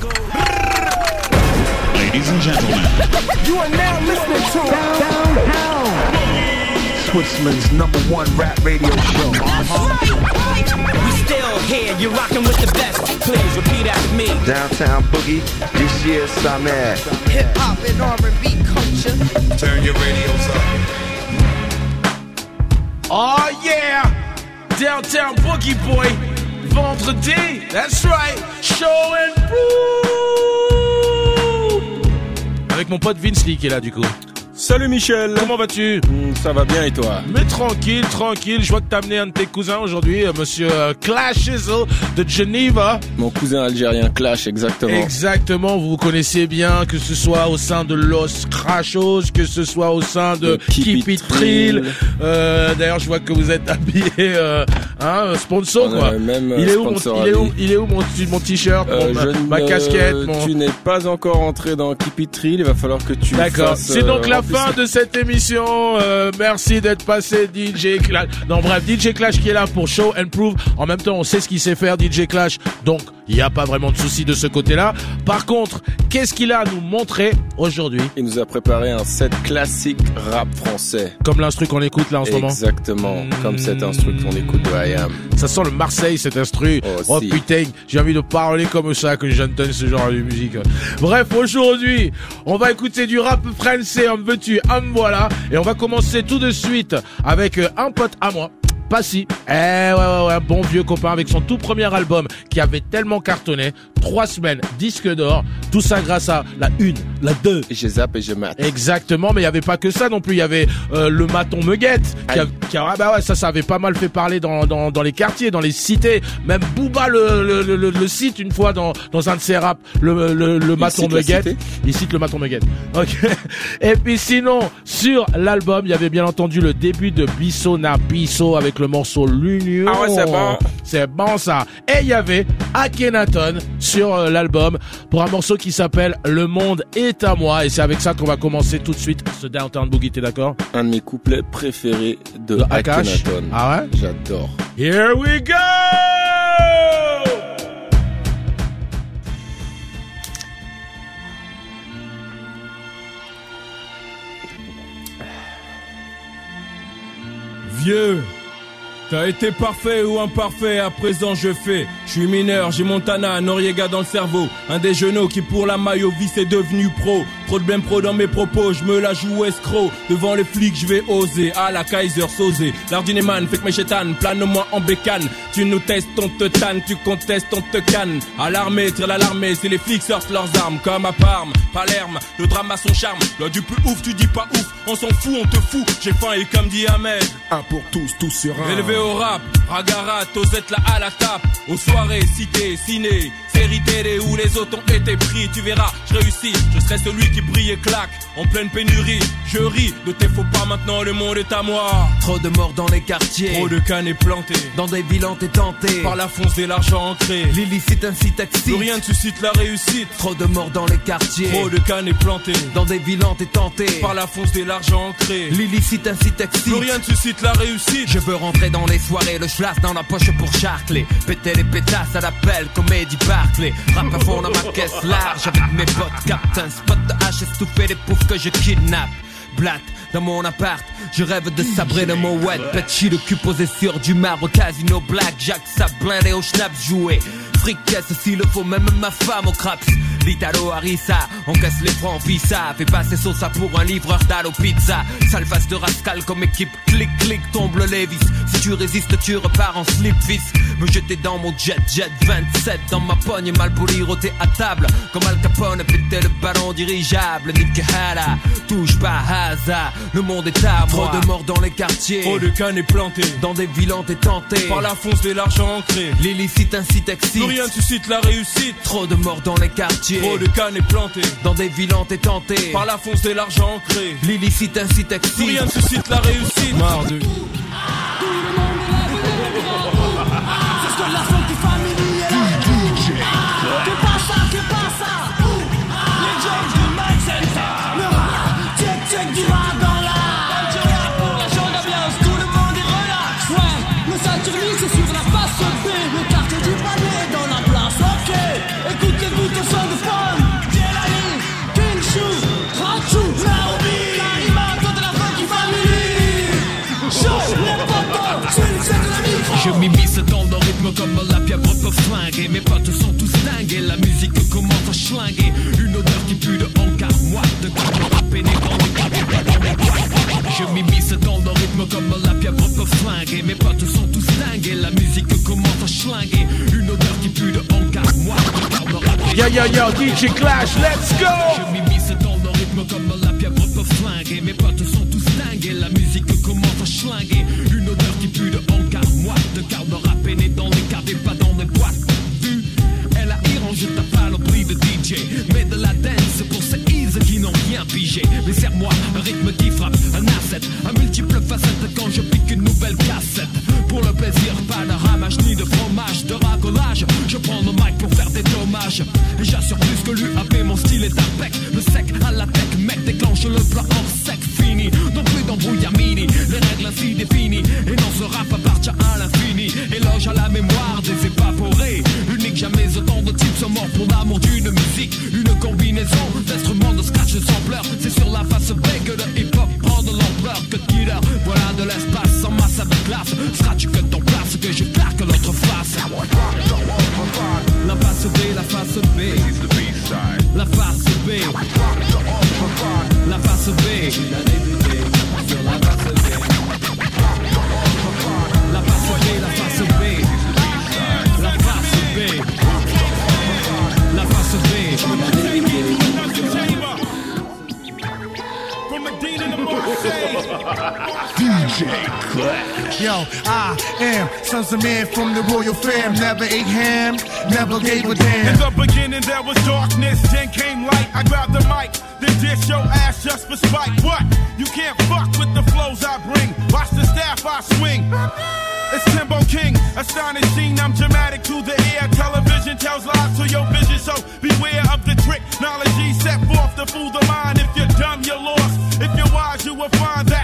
go. Ladies and gentlemen, You are now listening to Downtown. Switzerland's number one rap radio show. We still here, you're rocking with the best. Please repeat after me. Downtown Boogie, this year's Samer. Hip hop and R&B culture. Turn your radios up. Oh yeah! Downtown Boogie Boy, vendredi, that's right, show and prove! Avec mon pote Vince Lee qui est là du coup. Salut Michel Comment vas-tu? Hmm, Ça va bien et toi? Mais tranquille, tranquille, je vois que t'as amené un de tes cousins aujourd'hui, euh, monsieur euh, Clash de Geneva. Mon cousin algérien Clash, exactement. Exactement, vous connaissez bien, que ce soit au sein de Los Crashos, que ce soit au sein de Keep It Trill. Trill. Euh, D'ailleurs, je vois que vous êtes habillé, euh, hein, sponsor quoi. même, il est où, mon, il est où, il est où mon, t-shirt, ma, casquette, mon... Tu n'es pas encore entré dans Keep It Real, il va falloir que tu D'accord. C'est donc la fin de cette émission. Euh, merci d'être passé, DJ Clash. Non, bref, DJ Clash qui est là pour show and prove. En même temps, on sait ce qu'il sait faire, DJ Clash. Donc, il n'y a pas vraiment de souci de ce côté-là. Par contre, qu'est-ce qu'il a à nous montrer aujourd'hui? Il nous a préparé un set classique rap français. Comme l'instru qu'on écoute là en ce moment. Exactement, Mm. comme cet instru qu'on écoute de IAM. Ça sent le Marseille cet instru. Oh, Oh, si. putain, j'ai envie de parler comme ça quand j'entends ce genre de musique. Bref, aujourd'hui, on va écouter du rap français, en veux-tu, en voilà. Et on va commencer tout de suite avec un pote à moi. Passy. Eh ouais, ouais, ouais, bon vieux copain avec son tout premier album qui avait tellement cartonné. Trois semaines, disque d'or. Tout ça grâce à la une, la deux, Et je zappe et je mate. Exactement, mais il y avait pas que ça non plus. Il y avait euh, le maton qui, a, Aïe. qui a- ah bah ouais, ça, ça avait pas mal fait parler dans, dans, dans les quartiers, dans les cités. Même Booba le, le, le, le- cite une fois dans, dans un de ses raps, le, le, le maton Muguette. cité Il cite le maton Muguette. Ok. Et puis sinon, sur l'album, il y avait bien entendu le début de Bisso na Bisso avec le morceau L'Union. Ah ouais, c'est bon. C'est bon ça. Et il y avait Akhenaton sur euh, l'album pour un morceau qui s'appelle Le monde est à moi. Et c'est avec ça qu'on va commencer tout de suite ce Downtown Boogie, t'es d'accord? Un de mes couplets préférés de De Akash Akhenaton. Ah ouais? J'adore. Here we go Vieux, t'as été parfait ou imparfait, à présent je fais. Je suis mineur, j'ai Montana, Noriega dans le cerveau. Un des genoux qui pour la maillot vie est devenu pro. Trop de blême pro dans mes propos, je me la joue escroc. Devant les flics, je vais oser. À la Kaiser, soser. L'ardineman fait que mes chétanes, plane-moi en bécane. Tu nous testes, on te tanne, tu contestes, on te canne. À l'armée, tire l'alarmée, si les flics sortent leurs armes. Comme à Parme, Palerme, le drame a son charme. Loi du plus ouf, tu dis pas ouf, on s'en fout, on te fout. J'ai faim et comme dit Ahmed. Un pour tous, tous sur un. Élevé au rap, Ragarat, Osette là à la tape, aux soirées, cités, ciné, séries télé où les autres ont été pris, tu verras, je réussis, je serai celui qui brille et claque, en pleine pénurie, je ris, ne t'es faut pas maintenant, le monde est à moi. Trop de morts dans les quartiers. Trop de cannes plantés, Dans des villes t'es tenté. par la fonce et l'argent ancré, L'illicite plus excite. rien ne suscite la réussite, Trop de morts dans les quartiers. trop de cannes plantés, Dans des villes t'es tenté. par la fonce et l'argent ancré, L'illicite excite. plus rien ne suscite la réussite, Je veux rentrer dans les soirées, le schlass dans la poche pour charcler. Péter les pétasses à l'appel, comédie Rap à fond dans ma caisse large avec mes potes. Captain spot de hache, estouffé les poufs que je kidnappe. Blatt dans mon appart, je rêve de sabrer le mot wet. Petchi le cul posé sur du marbre, casino black, Jack ça blindé au schnaps joué. Fricasse s'il le faut, même ma femme au craps. L'Italo Harissa, encaisse les francs visa. Fais passer ça pour un livreur d'Allo Pizza. Sale de rascal comme équipe, clic clic tombe le Levis. Si tu résistes, tu repars en slip vis. Me jeter dans mon jet jet 27 dans ma pogne, mal poli roté à table. Comme Al Capone, péter le ballon dirigeable. Nick Hala, touche pas hasard, le monde est à moi. Trop de morts dans les quartiers, trop de cannes plantées, dans des villes t'es tenté. par la fonce et l'argent ancré, L'illicite incite excite. plus rien ne suscite la réussite. Trop de morts dans les quartiers. Trop de cannes plantées Dans des villes t'es tenté. par la fonce et l'argent ancré. L'illicite incite Plus excite. rien ne suscite la réussite. Marre de... Je m'immisce dans le rythme comme la pieuvre peut flinguer. Mes potes sont tous dingués, la musique commence à schlinguer. Une odeur qui pue de hangar, moi. Yo, yo, yo, DJ Clash, let's go! Mais serre-moi un rythme qui frappe, un asset, un multiple Yo, I am sons of man from the royal fam. Never ate ham, never gave a damn. In the beginning there was darkness, then came light. I grabbed the mic, then dish your ass just for spite. What? You can't fuck with the flows I bring. Watch the staff I swing. It's Timbo King, astonishing. I'm dramatic to the ear. Television tells lies to your vision, so beware of the trick. Knowledge set forth to fool the mind. If you're dumb, you're lost. If you're wise, you will find that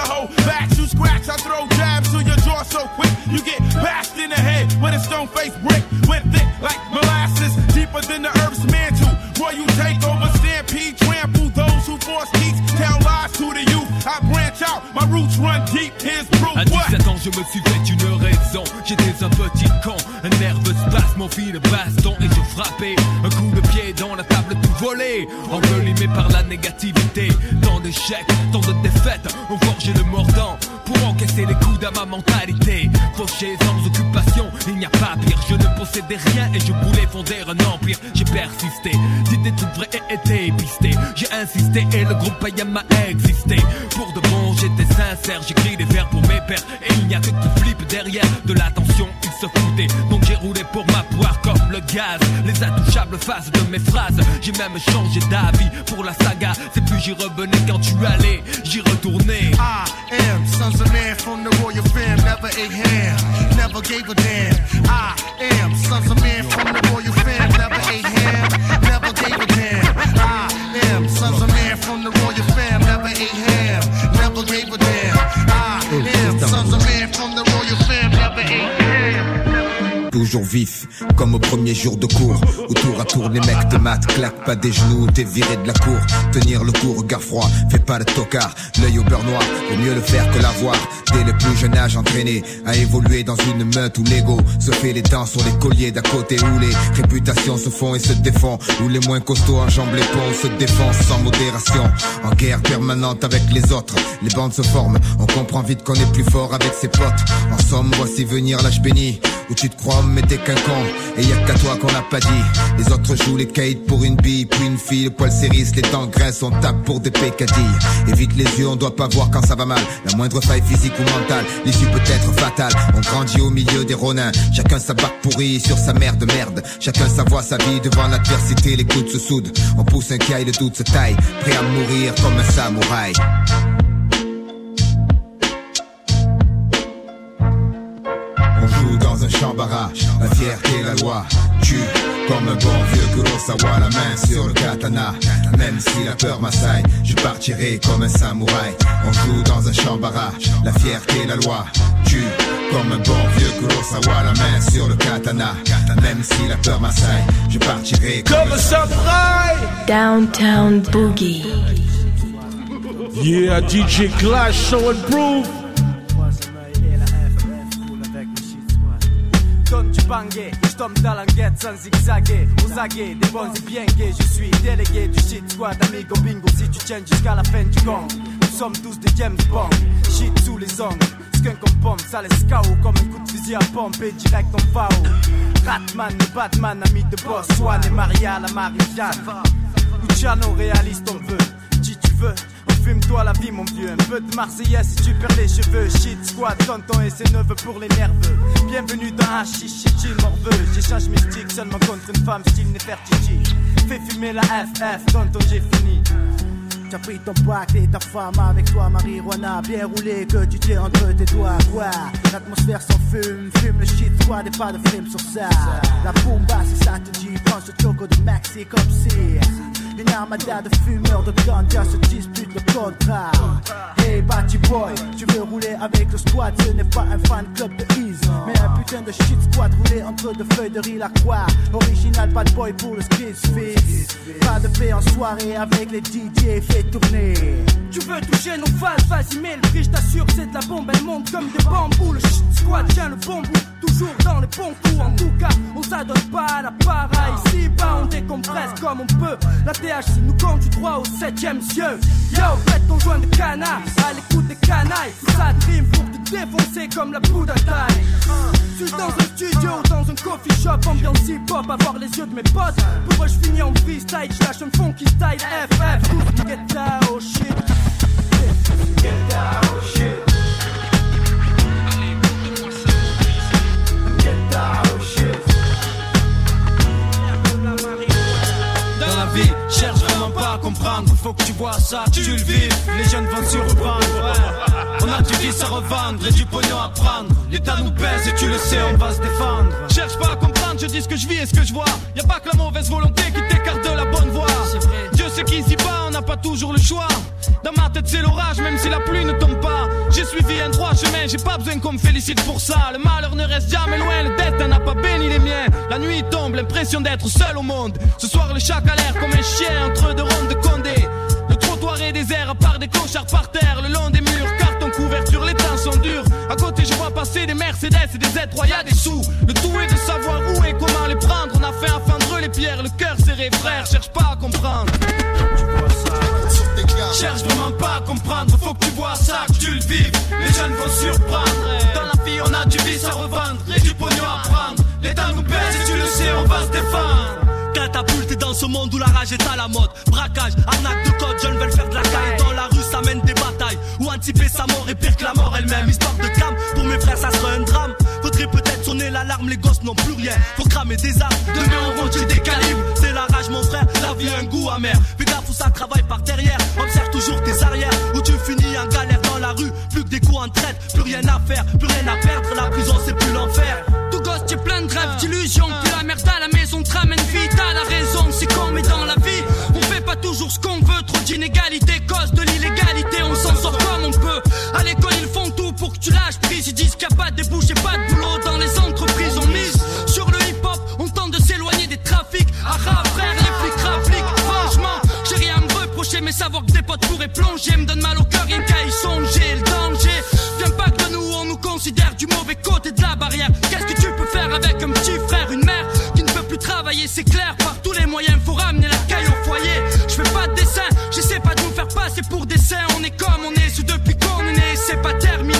whole batch. You scratch, I throw jabs to your jaw so quick. You get bashed in the head with a stone faced brick. Went thick like molasses, deeper than the earth's mantle. Boy, you take over, stampede, trample those who force teach, tell lies to the youth. I branch out, my roots run deep. Here's proof. À What? 17 ans, je me suis fait une raison. J'étais un petit con, un nerveux spasme, mon fil de baston et je frappais. Un coup de pied dans la table tout volé. Envelimé par la négativité. Tant de défaites, ont forgé le mordant. Pour encaisser les coups à ma mentalité. Fauché sans occupation, il n'y a pas pire. Je ne possédais rien et je voulais fonder un empire. J'ai persisté, dit des trucs vrais et été pisté. J'ai insisté et le groupe Ayam a existé. Pour de bon, j'étais sincère, j'écris des vers pour mes pères. Et il n'y a que qui flippe derrière de l'attention, ils se foutaient. Les intouchables faces de mes phrases. J'ai même changé d'avis pour la saga. C'est plus j'y revenais quand tu allais, j'y retournais. I am sons of man from the royal fam. Never ate ham, never gave a damn. I am sons of man from the Vif, comme au premier jour de cours. Où tour à tour les mecs te matent Claque pas des genoux, t'es viré de la cour. Tenir le coup, regard froid, fais pas le tocard. L'œil au beurre noir, vaut mieux le faire que l'avoir Le plus jeune âge entraîné À évoluer dans une meute où l'ego Se fait les dents sur les colliers d'à côté Où les réputations se font et se défont Où les moins costauds enjambent les ponts Se défoncent sans modération. En guerre permanente avec les autres Les bandes se forment, on comprend vite qu'on est plus fort avec ses potes. En somme, voici venir l'âge béni où tu te crois mais t'es qu'un con. Et y a qu'à toi qu'on n'a pas dit. Les autres jouent les caïds pour une bille Puis une fille, le poil s'érisse, les dents grincent On tape pour des pécadilles. Évite les yeux, on doit pas voir quand ça va mal. La moindre faille physique L'issue peut être fatale. On grandit au milieu des ronins. Chacun sa barque pourrie sur sa mère de merde. Chacun sa voix, sa vie devant l'adversité. Les coudes se soudent. On pousse un caille, le doute se taille. Prêt à mourir comme un samouraï On joue dans un champ barrage, la fierté et la loi. Tue comme un bon vieux Kurosawa, la main sur le katana. Même si la peur m'assaille, je partirai comme un samouraï. On joue dans un champ barrage, la fierté et la loi. Tue comme un bon vieux Kurosawa, la main sur le katana. Même si la peur m'assaille, je partirai comme un samouraï! Downtown Boogie. Yeah, DJ Clash, show and Je tombe dans l'enquête sans zigzaguer. Aux aguets, des bons et bien gays. Je suis délégué du shit squad, amigo bingo. Si tu tiens jusqu'à la fin du gang, nous sommes tous des James Bond. Shit sous les ongles, skunk en pomme, ça laisse KO comme un coup de fusil à pompe et direct en FAO. Ratman, le Batman, ami de boss, Swan et Maria, la Marie-Jeanne. Luciano, réaliste, on veut. Si tu veux, fume-toi la vie, mon vieux. Un peu de Marseillaise si tu perds les cheveux. Shit, squad, tonton et ses neveux pour les nerveux. Bienvenue dans un chichi, chill, morveux. J'échange mes sticks seulement contre une femme, style Nefertiti. Fais fumer la FF, tonton, j'ai fini. T'as pris ton pacte et ta femme avec toi, marijuana bien roulé que tu tiens entre tes doigts. Quoi? L'atmosphère sans fume, fume le shit squad et pas de film sur ça. La bomba, si ça te dit, prends ce choco de maxi comme si. Une armada de fumeurs de ganja se dispute le contrat. Hey Batty Boy, tu veux rouler avec le squad, ce n'est pas un fan club de Ease, mais un putain de shit squad roulé entre deux feuilles de riz croix. Original bad boy pour le skis fix. Pas de paix en soirée avec les DJ, fait tourner. Tu veux toucher nos phases, vas-y mets le prix, je t'assure c'est de la bombe, elle monte comme des bambous. Le shit squad tient le bon bout, dans les bons coups. En tout cas, on s'adonne pas à la para. Ici bas, on décompresse comme on peut. La THC nous conduit droit au septième cieux. Yo, faites ton joint de canard, à l'écoute des canailles. Ça dream pour te défoncer comme la poudre à taille. Suis dans un studio ou dans un coffee shop, ambiance hip-hop, avoir les yeux de mes potes. Pour eux, je finis en freestyle, je lâche un funky style FF. Get down, shit. Get down, shit. Cherche vraiment pas à comprendre. Faut que tu vois ça, tu le vis. Les jeunes vont surprendre. ouais. On a du vice à revendre et du pognon à prendre. L'État nous pèse et tu le sais, on va se défendre. Cherche pas à comprendre, je dis ce que je vis et ce que je vois. Y a pas que la mauvaise volonté qui t'écarte de la bonne voie. Sait qu'ici bas, on n'a pas toujours le choix. Dans ma tête, c'est l'orage, même si la pluie ne tombe pas. J'ai suivi un droit chemin, j'ai pas besoin qu'on me félicite pour ça. Le malheur ne reste jamais loin, le destin n'a pas béni les miens. La nuit tombe, l'impression d'être seul au monde. Ce soir, le chat a l'air comme un chien entre deux rondes de Condé. Le trottoir est désert, à part des clochards par terre, le long des murs, carton couverture, les temps sont durs. À côté, je vois passer des Mercedes et des Z3, y a des sous. Le tout est de savoir où et comment les prendre. On a fait à fendre les pierres, le cœur serré, frère, cherche pas à comprendre. Cherche vraiment pas à comprendre, faut que tu vois ça, que tu le vives. Les jeunes vont surprendre. Dans la vie, on a du vice à revendre et du pognon à prendre. L'État nous pèse et tu le sais, on va se défendre. Catapulte dans ce monde où la rage est à la mode. Braquage, arnaque de code, jeunes veulent faire de la caille. Dans la rue, ça mène des batailles. Ou anticiper sa mort et pire que la mort elle-même. Histoire de cam, pour mes frères, ça serait un drame. Faudrait peut-être sonner l'alarme, les gosses n'ont plus rien. Faut cramer des armes, demain on vend des calibres. C'est la rage, mon frère, la vie a un goût amer. Fais gaffe où ça travaille par derrière. Observe toujours tes arrières, où tu finis en galère dans la rue. Plus que des coups en traite, plus rien à faire, plus rien à perdre. La prison, c'est plus l'enfer. Tout gosse, t'es plein de rêves, d'illusions. Puis la merde à la maison te ramène vite. Mais dans la vie, on fait pas toujours ce qu'on veut. Trop d'inégalités, cause de l'illégalité. On s'en sort comme on peut. À l'école, ils font tout pour que tu lâches prise. Ils disent qu'il n'y a pas de débouché, pas de boulot dans les entreprises. On mise sur le hip-hop, on tente de s'éloigner des trafics. Ah, frère, les flics rappliquent. Franchement, j'ai rien à me reprocher, mais savoir que des potes pourraient plonger me donne mal au cœur, rien qu'à y songer. Le danger vient pas que nous, on nous considère du mauvais côté de la barrière. Qu'est-ce que tu peux faire avec un petit frère, une mère qui ne peut plus travailler, c'est clair, passer pour des. On est comme on est, c'est depuis qu'on est né, c'est pas terminé.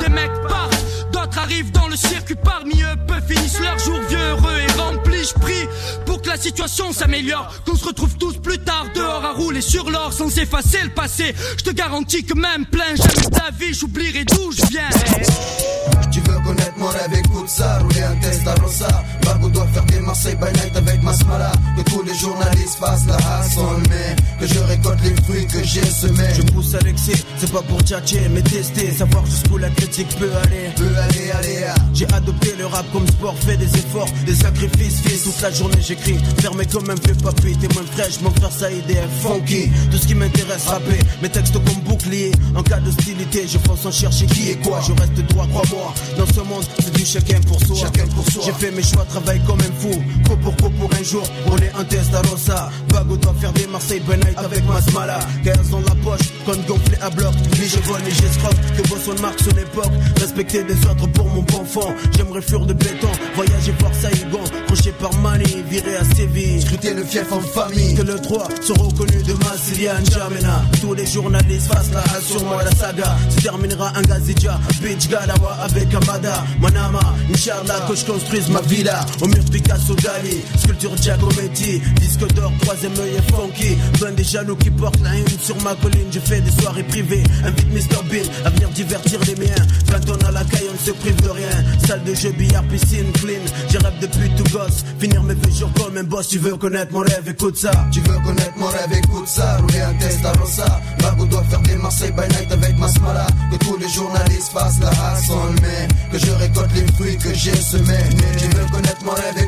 Des mecs partent, d'autres arrivent dans le circuit, parmi eux, peu finissent leur jour vieux, heureux et remplis. Je prie pour que la situation s'améliore, qu'on se retrouve tous plus tard dehors à rouler sur l'or sans effacer le passé. Je te garantis que même plein jamais de la vie, j'oublierai d'où je viens. Tu veux connaître mon rêve, écoute ça, rouler un Testarossa Bago doit faire des Marseille by night avec Masmala Que tous les journalistes fassent la hasse en mai Que je récolte les fruits que j'ai semés. Je pousse à l'excès, c'est pas pour tchatcher mais tester. Savoir jusqu'où la critique peut aller. Peut aller, aller, ah. J'ai adopté le rap comme sport, fait des efforts, des sacrifices Fils, toute la journée j'écris, fermé comme un vieux papy. T'es moins fraîche, mon frère Saïd est funky. Tout ce qui m'intéresse, rapper, mes textes comme bouclier En cas d'hostilité, je fonce en chercher qui et quoi. Je reste droit, crois-moi dans ce monde, c'est du chacun pour soi. Chacun pour soi. J'ai fait mes choix, travaille comme un fou. Co pour co pour un jour, on est un Testarossa. Bago doit faire des Marseille night avec Masmala. Gaz dans la poche, compte gonflé à bloc. Ni je vole, ni j'escroque. Que vos son marque sur l'époque. Respecter des autres pour mon bon fond. J'aimerais fuir de béton voyager voir Saigon, croché par Mani, viré à Séville. Scruter le fief en famille. Que le droit soit reconnu de Massilia N'Djamena. Tous les journalistes fassent la hache sur moi, la saga se terminera un Gazidja, Bitch Galawa avec Amada, Manama, Inch'Allah que je construise ma villa. Au mur Picasso Dali, sculpture Giacometti, disque d'or, troisième œil et funky. Plein des jaloux qui portent la une sur ma colline. Je fais des soirées privées, invite Mr Bill à venir divertir les miens. 20 tonnes à la caille, on ne se prive de rien. Salle de jeu, billard, piscine, clean. J'ai rêve depuis tout gosse, finir mes vieux jours comme un boss. Tu veux connaître mon rêve, écoute ça. Tu veux connaître mon rêve, écoute ça. Rouler un test à Rosa. Mago doit faire des Marseille by night avec Masmala. Que tous les journalistes fassent la hassle, mais que je récolte les fruits que j'ai semés. Tu veux connaître mon rêve,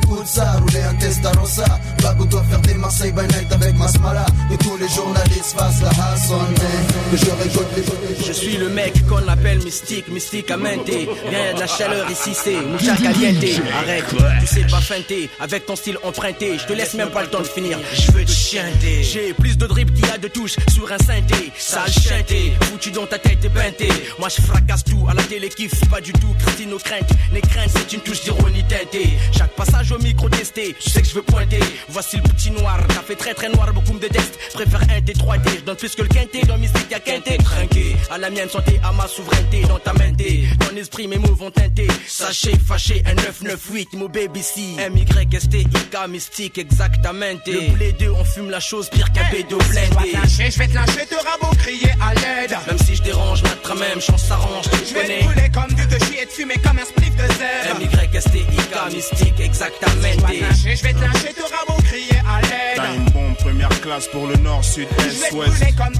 je suis le mec qu'on appelle mystique, mystique à menter. Rien de la chaleur ici, c'est mucha caliente. Arrête, tu sais pas feinter, avec ton style emprunté. Je te laisse même pas le temps de finir, je veux te chienter. J'ai plus de drip qu'il y a de touches sur un synthé. Sale chanté, foutu dans ta tête et beinté. Moi je fracasse tout, à la télé kiffe pas du tout. Christine nos craintes, les craintes c'est une touche d'ironie teintée. Chaque passage au micro testé, je sais que je veux pointer. Voici le petit noir, t'as fait très très noir, beaucoup me détestent. Préfère un T3D, je donne plus que le quinté. Dans mystique y'a quinté, trinqué. À la mienne santé, à ma souveraineté, dans ta mente. Ton esprit, mes mots vont teinter. Sachez, fâché, un 998, mon baby si. M-Y-S-T-I-K, mystique, exactement. Le blé 2, on fume la chose pire qu'un bédo blindé. Je vais te lâcher, te rabot, crier à l'aide. Même si je dérange, notre même chance s'arrange, tu Je vais te comme du te chier, te fumer comme un spliff de zèbre. M-Y-S-T-I-K, mystique, exactement. Je vais te lâcher, te rabot, crier à l'aide. T'as une bombe première classe pour le nord, sud, est, brûler comme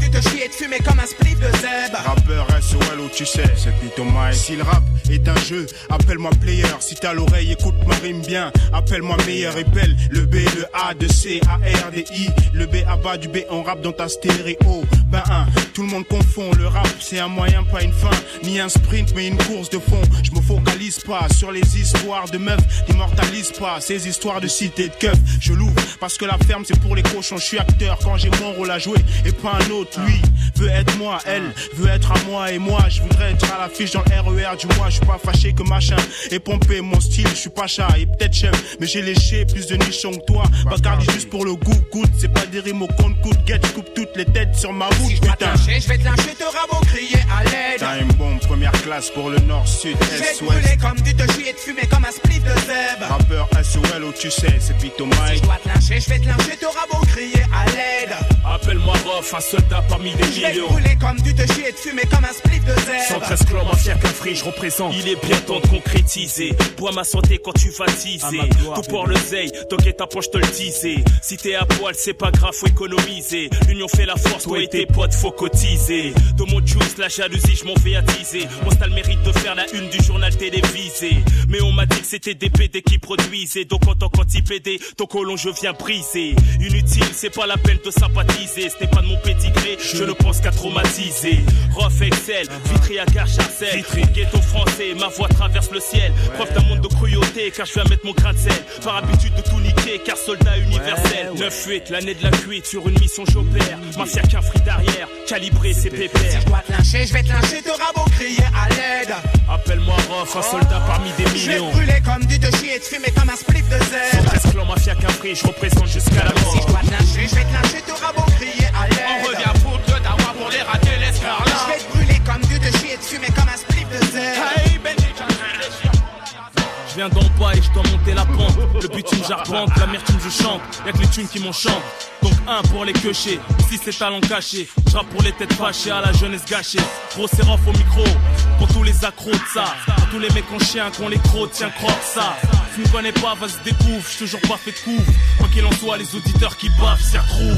fumer comme un SOL où tu sais, c'est Pito Mike. Si le rap est un jeu, appelle-moi player. Si t'as l'oreille, écoute ma rime bien. Appelle-moi meilleur, épelle le B, le A, de C, A, R, D, I. Le B à bas du B, on rappe dans ta stéréo. Ben un, tout le monde confond. Le rap, c'est un moyen, pas une fin. Ni un sprint, mais une course de fond. Je me focalise pas sur les histoires de meufs. N'immortalise pas ces histoires de cité de keuf. Je l'ouvre parce que la ferme, c'est pour les cochons. Je suis acteur quand j'ai mon rôle à jouer et pas un autre. Lui veut être moi, elle veut être à moi et moi. Je voudrais être à l'affiche dans le RER du mois. Je suis pas fâché que machin et pompé mon style. Je suis pas chat et peut-être chef, mais j'ai léché plus de nichons que toi. Bacardi juste pour le goût, goûte. C'est pas des rimes au compte coûte. Get, je coupe toutes les têtes sur ma route, Je vais te putain. lâcher, je vais te lâcher, te rabot, crier à l'aide. T'as une bombe première classe pour le nord, sud, Je vais est, te brûler ouest. comme du te chier, te fumer comme un spliff de zèbre. Rappeur SOL où tu sais, c'est Pito Si Mike. je dois te lâcher, je vais te lâcher, te rabot, crier à l'aide. Appelle-moi Un soldat parmi des vais millions. brûler comme du te chier, te fumer comme un spliff de zèbre. 113 clans, mafia qu'un free, je représente. Il est bien temps de concrétiser. Bois ma santé quand tu vas teaser. Tout pour le zeil, toquer ta poche, te le disais. Si t'es à poil, c'est pas grave, faut économiser. L'union fait la force, toi et tes potes, faut cotiser. De mon juice, la jalousie, je m'en fais attiser. Mon style mérite de faire la une du journal télévisé. Mais on m'a dit que c'était des PD qui produisaient. Donc en tant qu'anti-PD, ton colon, je viens briser. Inutile, c'est pas la peine de sympathiser. Ce n'est pas de mon je ne pense qu'à traumatiser. Rof Excel, Vitry à Garcharcel. Ghetto français, ma voix traverse le ciel. Preuve d'un monde de cruauté, car je viens mettre mon grain de sel. Par habitude de tout niquer, car soldat universel. 9-8, l'année de la cuite, sur une mission j'opère. Mafia qu'un fric d'arrière, calibré, c'est Si pépère. je dois te lâcher, je vais te lâcher, te rabot, crier à l'aide. Appelle-moi Rof, un soldat parmi des Je vais te millions. brûler comme du te chier, te fumer comme un spliff de zèbre. 113 clans, mafia qu'un free, je représente jusqu'à la Si je mort. dois te lâcher, je vais te lâcher, te rabot, crier Je viens d'en bas et je dois monter la pente. Le bitume j'arpente, l'amertume je chante. Y'a que les thunes qui m'enchantent. Donc un pour les queuchés, si c'est talent caché. Je pour les têtes fâchées à la jeunesse gâchée. Gros sérof au micro, pour tous les accros de ça. Pour tous les mecs en chien qu'on les crocs, tiens croque ça. Tu me connais pas, vas-y découvre, j'suis toujours pas fait de couvre. Quoi qu'il en soit, les auditeurs qui bavent s'y retrouvent.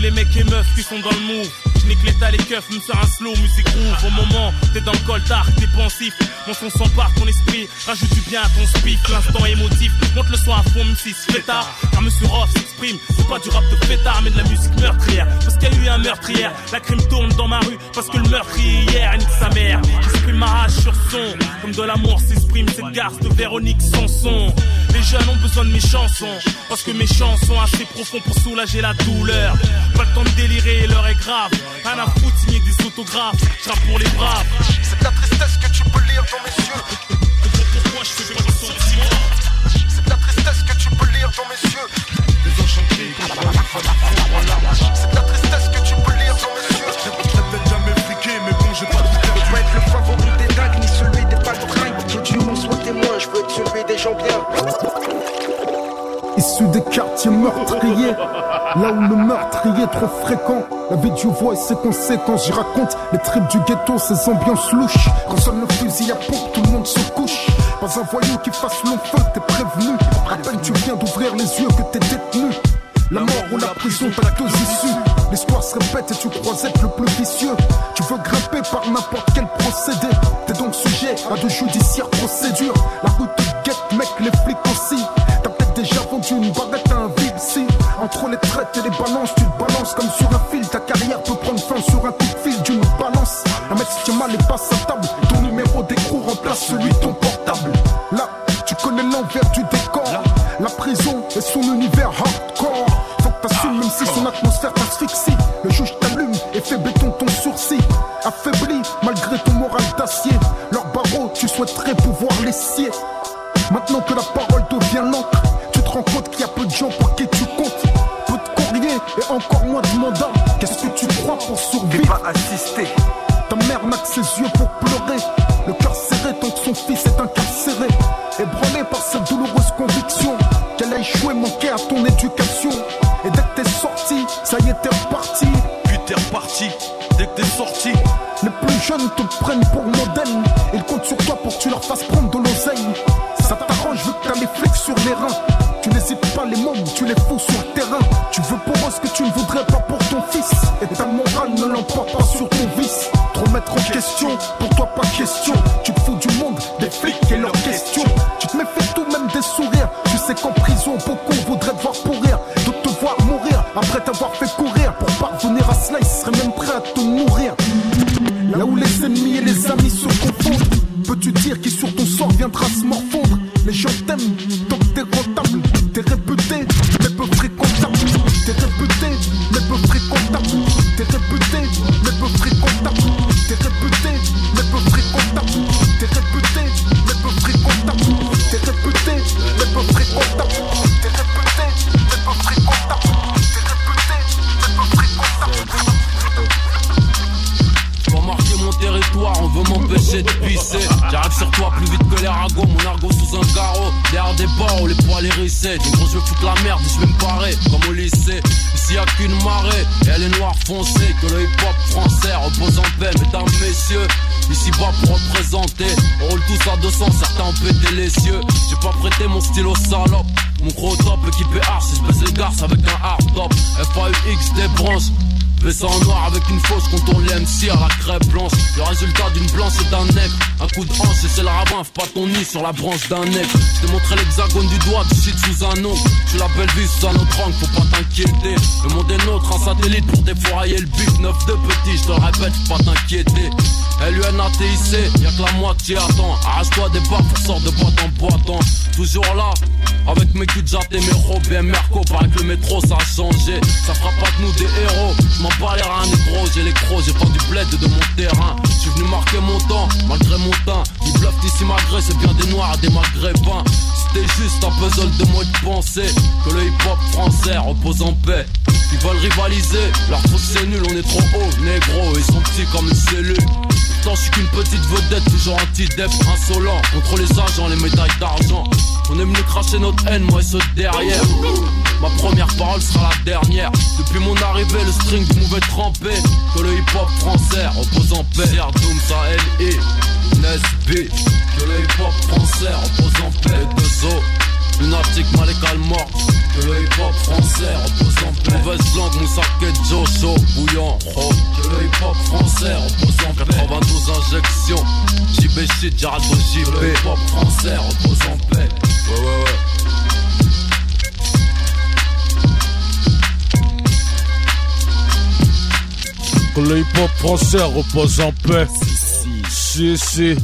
Les mecs et meufs qui sont dans le move. Je nique l'état, les keufs, me sert un slow, musique groove. Au moment, t'es dans le coltard, t'es pensif. Mon son s'empare ton esprit, rajoute du bien à ton speak. L'instant émotif, monte le son à fond, même si c'est tard. Car Monsieur Roth s'exprime, c'est pas du rap de fêtard, mais de la musique meurtrière. Parce qu'il y a eu un meurtrière, la crime tourne dans ma rue. Parce que le meurtrier hier, nique sa mère. J'exprime ma rage sur son, comme de l'amour s'exprime cette garce de Véronique Sanson. Les jeunes ont besoin de mes chansons, parce que mes chansons sont assez profonds pour soulager la douleur. Pas le temps de délirer, l'heure est grave. Rien à foutre, signer des autographes. Je pour les braves. C'est de la tristesse que tu peux lire dans mes yeux. Pourquoi je fais pas de C'est de la tristesse que tu peux lire dans mes yeux. Désenchanté, c'est de la tristesse que tu peux lire dans mes yeux. J'ai peut-être jamais friqué, mais bon, j'ai pas tout Je veux être le favori des dagues, ni celui des paltringues. Qui du monde soit témoin, je veux être celui des gens bien quartiers meurtriers, là où le meurtrier est trop fréquent. La vie du voix et ses conséquences, j'y raconte les tripes du ghetto, ces ambiances louches. Quand le fusil à pompe, tout le monde se couche. Pas un voyou qui fasse long feu, t'es prévenu. À peine tu viens d'ouvrir les yeux que t'es détenu. La mort ou la prison, t'as deux issues. L'histoire se répète et tu crois être le plus vicieux. Tu veux grimper par n'importe quel procédé. T'es donc sujet à de judiciaires procédures. La route te guette, mec, les flics Entre les balances, tu te balances comme sur un fil. Ta carrière peut prendre fin sur un coup de fil d'une balance. Un mec se tient mal et passe à table. Ton numéro d'écrou remplace celui de ton portable. Là, tu connais l'envers du décor. La prison et son univers hardcore. Faut que t'assumes même si son atmosphère t'asphyxie. Le juge t'allume et fait béton ton sourcil. Affaibli malgré ton moral d'acier. Leur barreau, tu souhaiterais pouvoir les scier. Maintenant que la parole devient l'encre, Ici bas pour représenter, on roule tous à 200, certains ont pété les cieux. J'ai pas prêté mon stylo salope. Mon gros top équipé je baisse les garces avec un hard top. FAUX des branches. Baissant en noir avec une fausse contourne l'MC à la crêpe blanche. Le résultat d'une blanche et d'un nègre. Un coup de hanche et c'est le rabbin, fais pas ton nid sur la branche d'un nègre. Je t'ai montré l'hexagone du doigt, du shit sous un nom. Je la belle vie sous un autre angle, faut pas t'inquiéter. Le monde est nôtre, un satellite pour défourailler le but. Neuf de petit, je te répète, faut pas t'inquiéter. LUNATIC, y'a que la moitié attend. Arrache-toi des barres pour sort de boîte en boîte. Toujours là, avec mes culs et mes robes et Merco. Paraît que le métro ça a changé. Ça fera pas de nous des héros. M'en bats les négro, j'ai les crocs, j'ai pas du bled de mon terrain. Je suis venu marquer mon temps, malgré mon teint. Ils bluffent ici malgré, c'est bien des noirs des maghrébins. C'était juste un puzzle de moi de penser que le hip hop français repose en paix. Ils veulent rivaliser, leur truc c'est nul, on est trop haut, négro, ils sont petits comme une cellule. Je suis qu'une petite vedette, toujours anti-dep, insolent. Contre les agents, les médailles d'argent. On est venu cracher notre haine, moi et ceux de derrière. Ma première parole sera la dernière. Depuis mon arrivée, le string du mauvais trempé. Que le hip-hop français repose en paix. Doom, ça L.I. Nesby. Que le hip-hop français repose en paix. Les deux os Lunatique, Malekal mort Que le hip-hop français repose en paix. Mauvaise langue, Moussake, Jojo, bouillant, oh Que le hip-hop français repose en paix. 92 injections. JB shit, Jarado JB Que le hip-hop français repose en paix. Ouais, ouais, ouais. Que le hip-hop français repose en paix. Si, si.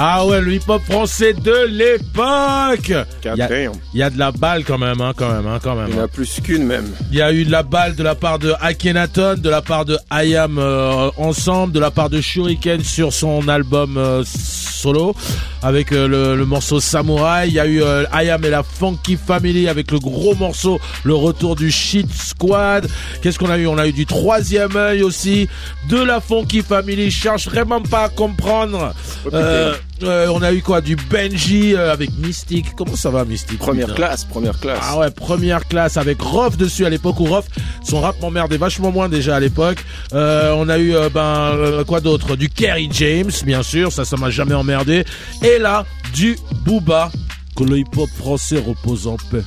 Ah ouais, le hip-hop français de l'époque. Il y, a- il y a de la balle quand même, hein, quand même, hein, quand même. Il y en a plus qu'une même. Il y a eu de la balle de la part de Akhenaton, de la part de Ayam euh, ensemble, de la part de Shuriken sur son album euh, solo avec euh, le, le morceau Samurai. Il y a eu euh, Ayam et la Funky Family avec le gros morceau, le retour du Shit Squad. Qu'est-ce qu'on a eu? On a eu du troisième œil aussi, de la Funky Family. Je cherche vraiment pas à comprendre. Euh, Euh, on a eu quoi Du Benji euh, avec Mystique. Comment ça va Mystique Première classe, première classe. Ah ouais, première classe avec Rof dessus à l'époque où Rof, son rap m'emmerdait vachement moins déjà à l'époque. Euh, on a eu euh, ben euh, quoi d'autre? Du Kerry James, bien sûr, ça ça m'a jamais emmerdé. Et là, du Booba. Que le hip-hop français repose en paix.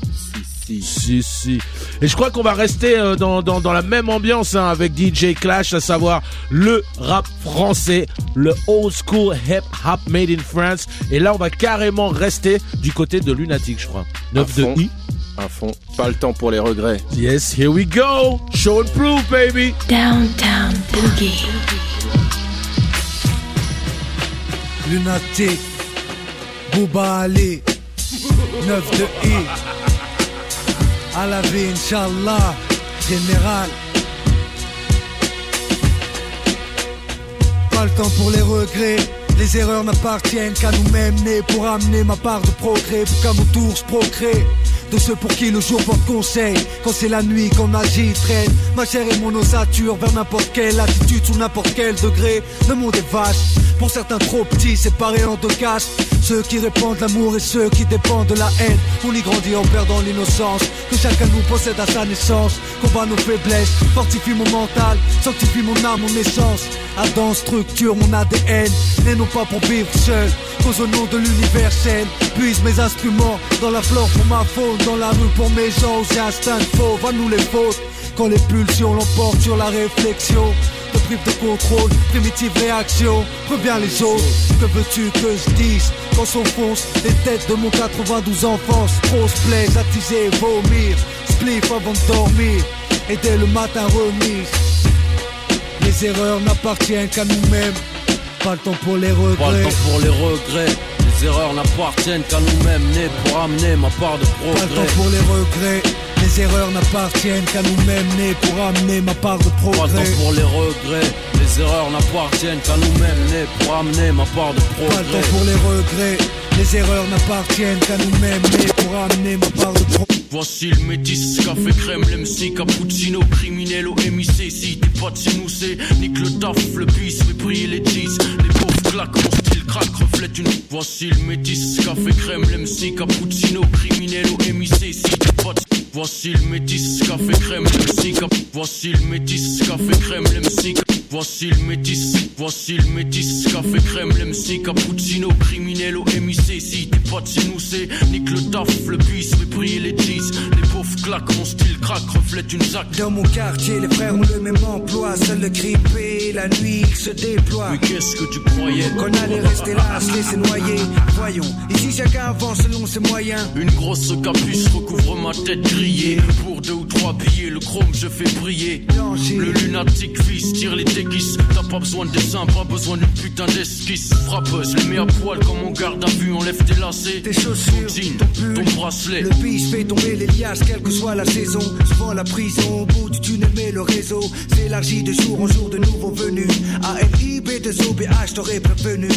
Si, si. Si, Et je crois qu'on va rester euh, dans, dans, dans la même ambiance hein, avec DJ Clash, à savoir le rap français, le old school hip hop made in France. Et là, on va carrément rester du côté de Lunatic, je crois. 9 de. I. À fond. Pas le temps pour les regrets. Yes, here we go. Show and prove, baby. Downtown Boogie. Lunatic, Booba Ali, 9 de I. À la vie, Inch'Allah, général. Pas le temps pour les regrets. Les erreurs n'appartiennent qu'à nous-mêmes, nés pour amener ma part de progrès, pour qu'à mon tour je procrée. De ceux pour qui le jour porte conseil, quand c'est la nuit qu'on agit, traîne ma chair et mon ossature vers n'importe quelle attitude, sous n'importe quel degré. Le monde est vache, pour certains trop petits, séparés en deux caches. Ceux qui répandent l'amour et ceux qui dépendent de la haine. On y grandit en perdant l'innocence que chacun nous possède à sa naissance. Combat nos faiblesses, fortifie mon mental, sanctifie mon âme, mon essence. Adam structure mon ADN, n'est non pas pour vivre seul, cause au nom de l'universel. Puise mes instruments dans la flore pour ma faune, dans la rue pour mes gens, j'ai instinct de fauve, à nous les fautes. Quand les pulsions l'emportent sur la réflexion, te prive de contrôle, primitive réaction, reviens les autres. Que veux-tu que je dise quand s'enfonce les têtes de mon 92 enfance Grosse plaise, attiser, vomir, spliff avant de dormir, et dès le matin remise. Les erreurs n'appartiennent qu'à nous-mêmes, pas le temps pour les Pas le regrets. temps pour les regrets. Les erreurs n'appartiennent qu'à nous-mêmes, nés pour amener ma part de Pas le progrès. temps pour les regrets. Les erreurs n'appartiennent qu'à nous-mêmes, nés pour amener ma part de Pas le progrès. temps pour les regrets. Les erreurs n'appartiennent qu'à nous-mêmes, nés pour amener ma part de Pas le progrès. temps pour les regrets. Les erreurs n'appartiennent qu'à nous-mêmes, nés pour amener ma part de progrès. Voici le métis, café crème, l'MC, cappuccino, criminel au MIC. Si t'es pas de chez nous, c'est nique le taf, le bis, briller les cheese. Les pauvres claquent, mon style craque, reflète une. Voici le métis, café crème, l'MC, cappuccino, criminel au MIC. Si. Voici le métis, café crème, l'MC. Voici le métis, café crème, l'MC. Voici le métis, voici le métis, café crème, l'MC, cappuccino, criminel au MIC. Si t'es pas de chez nous, c'est nique le taf, le bis, fait briller les cheese. Les pauvres claquent, mon style craque, reflète une zac. Dans mon quartier, les frères ont le même emploi. Seul le grippé, la nuit il se déploie. Mais qu'est-ce que tu croyais? Qu'on allait rester là, se laisser noyer. Voyons, ici chacun avance selon ses moyens. Une grosse capuche recouvre ma tête Pour deux ou trois billets, le chrome je fais briller. Le lunatique fils tire les déguises. T'as pas besoin de dessin, pas besoin d'une putain d'esquisse. Frappeuse, les mets à poil comme on garde à vue, enlève tes lacets. Tes chaussures, ton jean, ton pull. ton bracelet. Le bis fait tomber les liasses, quelle que soit la saison. Souvent la prison, au bout du tunnel, mais le réseau s'élargit de jour en jour de nouveaux venus. ALIB, des OBH, t'aurais prévenu.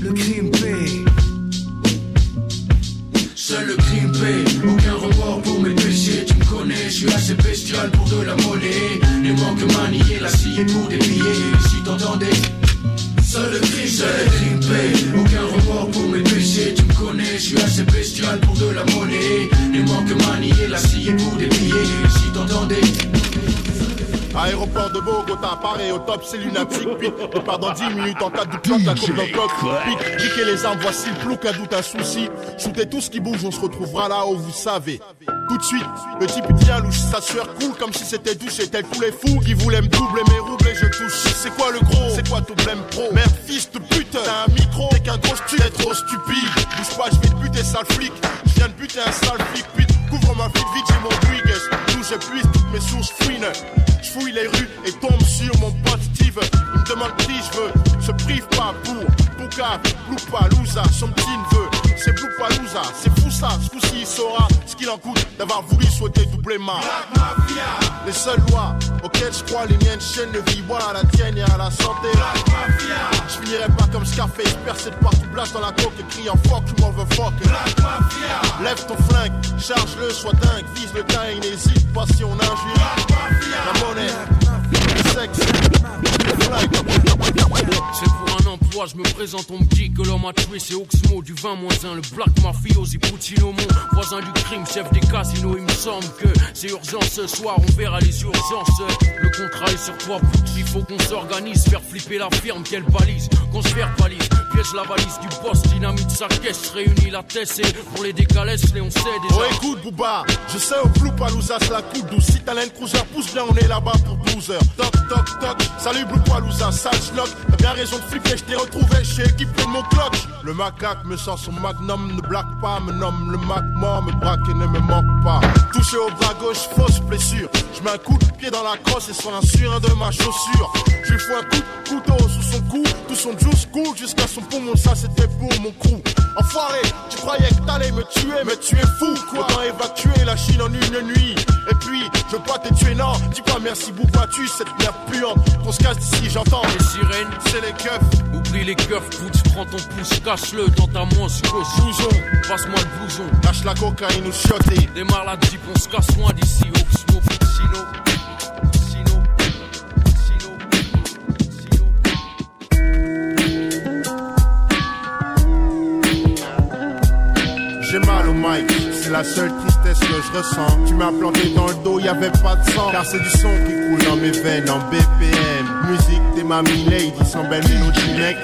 Le crime paye. Pour de la monnaie. Les manques manier la scie pour des si t'entendais. Seul le crime, seul crime aucun remords pour mes péchés, tu me connais, je suis assez bestial pour de la monnaie. Aéroport de Bogota, Paris au top, c'est lunatique. Pique, départ dans 10 minutes en cas de doute, la coupe d'un coq. Pique, piquez les armes, voici le plouc, un doute, un souci. Shootez tout ce qui bouge, on se retrouvera là où vous savez. Tout de suite, le type devient louche, sa sueur coule comme si c'était douche. Et tel tous les fous qui voulaient me doubler mes roubles et je touche. C'est quoi le gros? C'est quoi ton blême pro? Merde, fils de pute, t'as un micro, t'es qu'un gros stu, t'es trop stupide. Bouge pas, je vais te buter, sale flic. Je viens de buter un sale flic, puis couvre ma vite, vite, j'ai mon. D'où j'épuise toutes mes sources fouines. Je fouille les rues et tombe sur mon pote Steve. Il me demande qui je veux. Se prive pas pour Pouka, Loupalooza, son petit neveu. C'est Loupalooza, c'est fou ça. Ce coup-ci, il saura ce qu'il en coûte d'avoir voulu souhaiter doubler ma. Les seules lois auxquelles je crois, les miennes chaînes de vie. Voilà la tienne et à la santé. Je finirai pas comme Scarface, percé de partout, blast dans la coque et criant fuck, you motherfuck. Lève ton flingue, charge-le, sois dingue, vise le teint et n'hésite pas si on injure. La monnaie, C'est pour un emploi, je me présente, on me dit que l'homme a tué, c'est Oxmo du 20 moins 1, le Black Mafiosi mon voisin du crime, chef des casinos. Il me semble que c'est urgent ce soir, on verra les urgences. Le contrat est sur toi, il faut qu'on s'organise, faire flipper la firme, qu'elle balise, qu'on se verbalise, piège la valise du boss, dynamite sa caisse, réunit la tête et pour les décalesses, les on sait déjà. Oh écoute Booba, je sais au flou Palouza la coupe douce. Si t'as cruiser, pousse bien, on est là-bas pour 12 heures. Toc toc, salut Blue Palouza, sale. T'as bien raison de flipper, je t'ai retrouvé chez équipe mon clock. Le macaque me sort son magnum, ne blague pas, me nomme le mac mort, me braque et ne me manque pas. Touché au bras gauche, fausse blessure. Je mets un coup de pied dans la crosse et sur un surin de ma chaussure. Je lui fous un coup de couteau sous son cou, tout son juice cool jusqu'à son poumon, ça c'était pour mon crew. Enfoiré, tu croyais que t'allais me tuer, mais tu es fou quoi. Autant évacuer la Chine en une nuit. Et puis, je veux pas te tuer, non. Dis pas merci, tu cette merde puante. Qu'on se casse d'ici, j'entends. Les sirènes, c'est les keufs. Oublie les keufs, tu prends ton pouce, cache-le dans ta manche gauche. Blouson, passe-moi le blouson. Lâche la cocaïne ou shoté. Démarre la jeep, on se casse loin d'ici. Oxmo, Puccino. C'est la seule tristesse que je ressens. Tu m'as planté dans le dos, y avait pas de sang. Car c'est du son qui coule dans mes veines en BPM. Musique des mamies lady, sans belle mélodie, mec.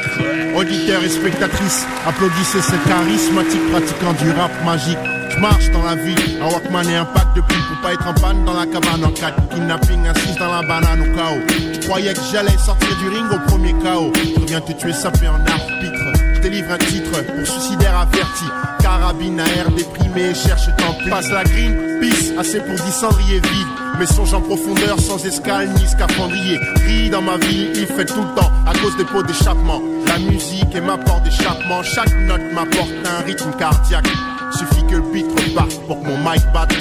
Auditeurs et spectatrices, applaudissez ce charismatique pratiquant du rap magique. Je marche dans la ville, un Walkman et un pack de pile pour pas être en panne dans la cabane en 4 Kidnapping, assise dans la banane au chaos. Tu croyais que j'allais sortir du ring au premier chaos. Je reviens te tuer sapé en arbitre. Délivre un titre pour suicidaire averti. Carabine à air déprimé, cherche tant Passe la green, pisse, assez pour 10 cendriers vides. Mais songe en profondeur sans escale ni scaphandrier. Ris dans ma vie, il fait tout le temps à cause des pots d'échappement. La musique est ma porte d'échappement. Chaque note m'apporte un rythme cardiaque. Suffit que le beat reparte pour que mon mic batte.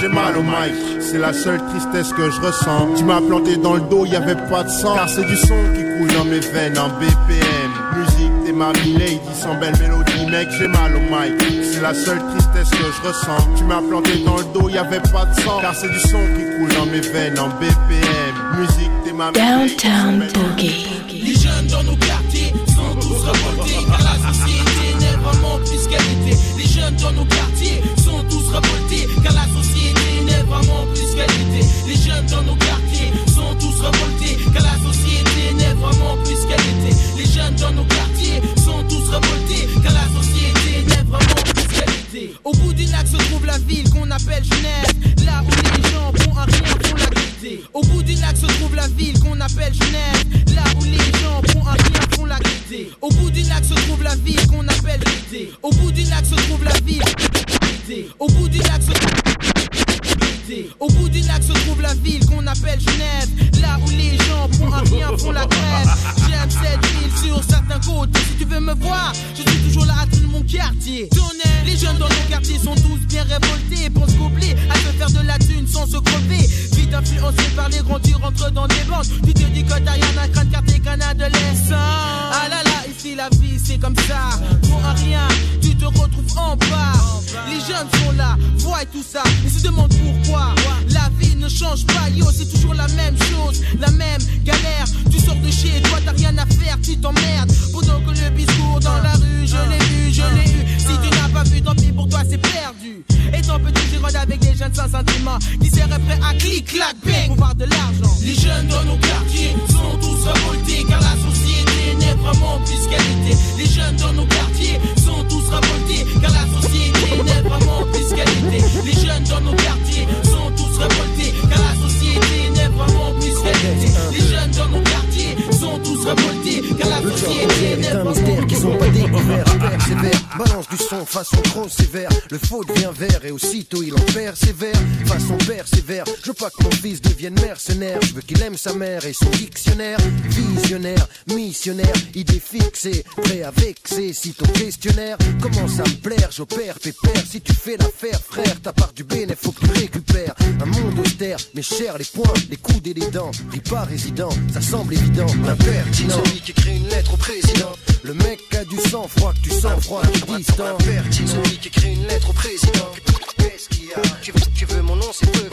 J'ai mal au mic, c'est la seule tristesse que je ressens. Tu m'as planté dans le dos, y avait pas de sang. Car c'est du son qui coule dans mes veines en BPM. Des mamies lady sans belle mélodie, mec, j'ai mal au mic. C'est la seule tristesse que je ressens. Tu m'as planté dans le dos, y avait pas de sang. Car c'est du son qui coule dans mes veines en BPM. Musique des mamies Downtown Boogie. Les jeunes dans nos quartiers sont tous revoltés car la société n'est vraiment plus qu'elle était. Les jeunes dans nos quartiers ville qu'on appelle Genève, là où les gens pour un rien font la gaieté. Au bout du lac se trouve la ville qu'on appelle Genève, là où les gens pour un rien font la gaieté. Au bout du lac se trouve la ville qu'on appelle gaieté. Au bout du lac se trouve la ville. Au bout du lac se au bout du lac se trouve la ville qu'on appelle Genève, là où les gens pour un rien font la grève. J'aime cette ville sur certains côtés. Si tu veux me voir, je suis toujours là à tout mon quartier. Les jeunes dans nos quartiers sont tous bien révoltés. Pensent qu'oublier à se faire de la thune sans se crever. Vite influencé par les grands, tu rentres dans des bandes. Tu te dis que t'as rien à craindre car t'es qu'un adolescent. Ah ici la vie c'est comme ça. Pour un rien, tu te retrouves en bas. Les jeunes sont là, voient tout ça. Ils se demandent pourquoi. La vie ne change pas, yo, c'est toujours la même chose, la même galère. Tu sors de chez toi, t'as rien à faire, tu t'emmerdes. Pendant que le discours dans la rue, je l'ai vu, je l'ai eu. Si tu n'as pas vu, tant pis pour toi, c'est perdu. Et ton petit gironde avec des jeunes sans sentiment qui seraient prêts à clic, clac, pour voir de l'argent. Les jeunes dans nos quartiers sont tous révoltés car la société n'est vraiment qu'elle était. Les jeunes dans nos quartiers sont tous révoltés car la société n'est vraiment qu'elle était. Les jeunes dans nos quartiers sont tous révoltés car la société n'est vraiment qu'elle était. Les jeunes dans nos quartiers tous révoltés car la société n'est un mystère qui sont pas découverts. Persévère, balance du son façon trop sévère. Le faux devient vert et aussitôt il en persévère. Façon persévère, je veux pas que mon fils devienne mercenaire. Je veux qu'il aime sa mère et son dictionnaire. Visionnaire, missionnaire, idée fixée, prêt à vexer. Si ton questionnaire commence à me plaire, j'opère pépère. Si tu fais l'affaire, frère, ta part du bénéfice, faut que tu récupères. Un monde austère, mais cher les poings, les coudes et les dents. Ris pas résident, ça semble évident. Impertinent, celui qui écrit une lettre au président. Le mec a du sang froid, que tu sens froid, tu distant. Impertinent, celui qui écrit une lettre au président. Qu'est-ce qu'il y a? Tu veux, tu veux mon nom, c'est peu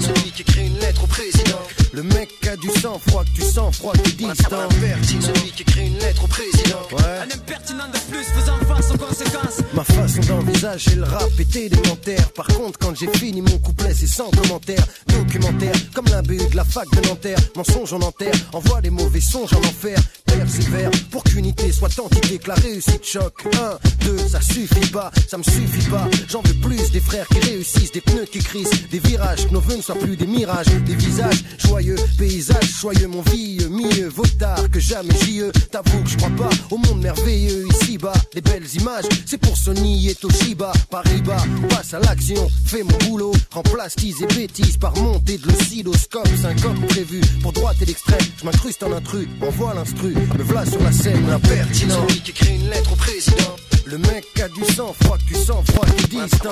celui qui écrit une lettre au président. Le mec a du sang froid, que tu sens froid, tu distant. Celui qui écrit une lettre au président. Ouais. Un impertinent de plus faisant face aux conséquences. Ma façon d'envisager le rap est élémentaire. Par contre, quand j'ai fini mon couplet, c'est sans commentaire. Documentaire, comme l'imbu de la fac de Nanterre. Mensonge en enterre, envoie les mauvais songes en enfer. Persévère pour qu'unité soit entité, que la réussite choque. Un, deux, ça suffit pas, ça me suffit pas. J'en veux plus des frères qui réussissent, des pneus qui crissent, des virages, que nos vœux ne soient plus des mirages, des visages joyeux, paysages joyeux, mon vieux, mieux vaut tard que jamais j'y T'avoue que je crois pas au monde merveilleux ici-bas. Les belles images, c'est pour Sony et Toshiba. Paris-bas, passe à l'action, fais mon boulot. Remplace tease et bêtises par montée de l'oscilloscope. Syncope prévu pour droite et l'extrême. Je m'incruste en intrus, envoie l'instru. Me voilà sur la scène, l'impertinent. Qui écrit une lettre au président. Le mec a du sang froid, tu sens froid, tu distant.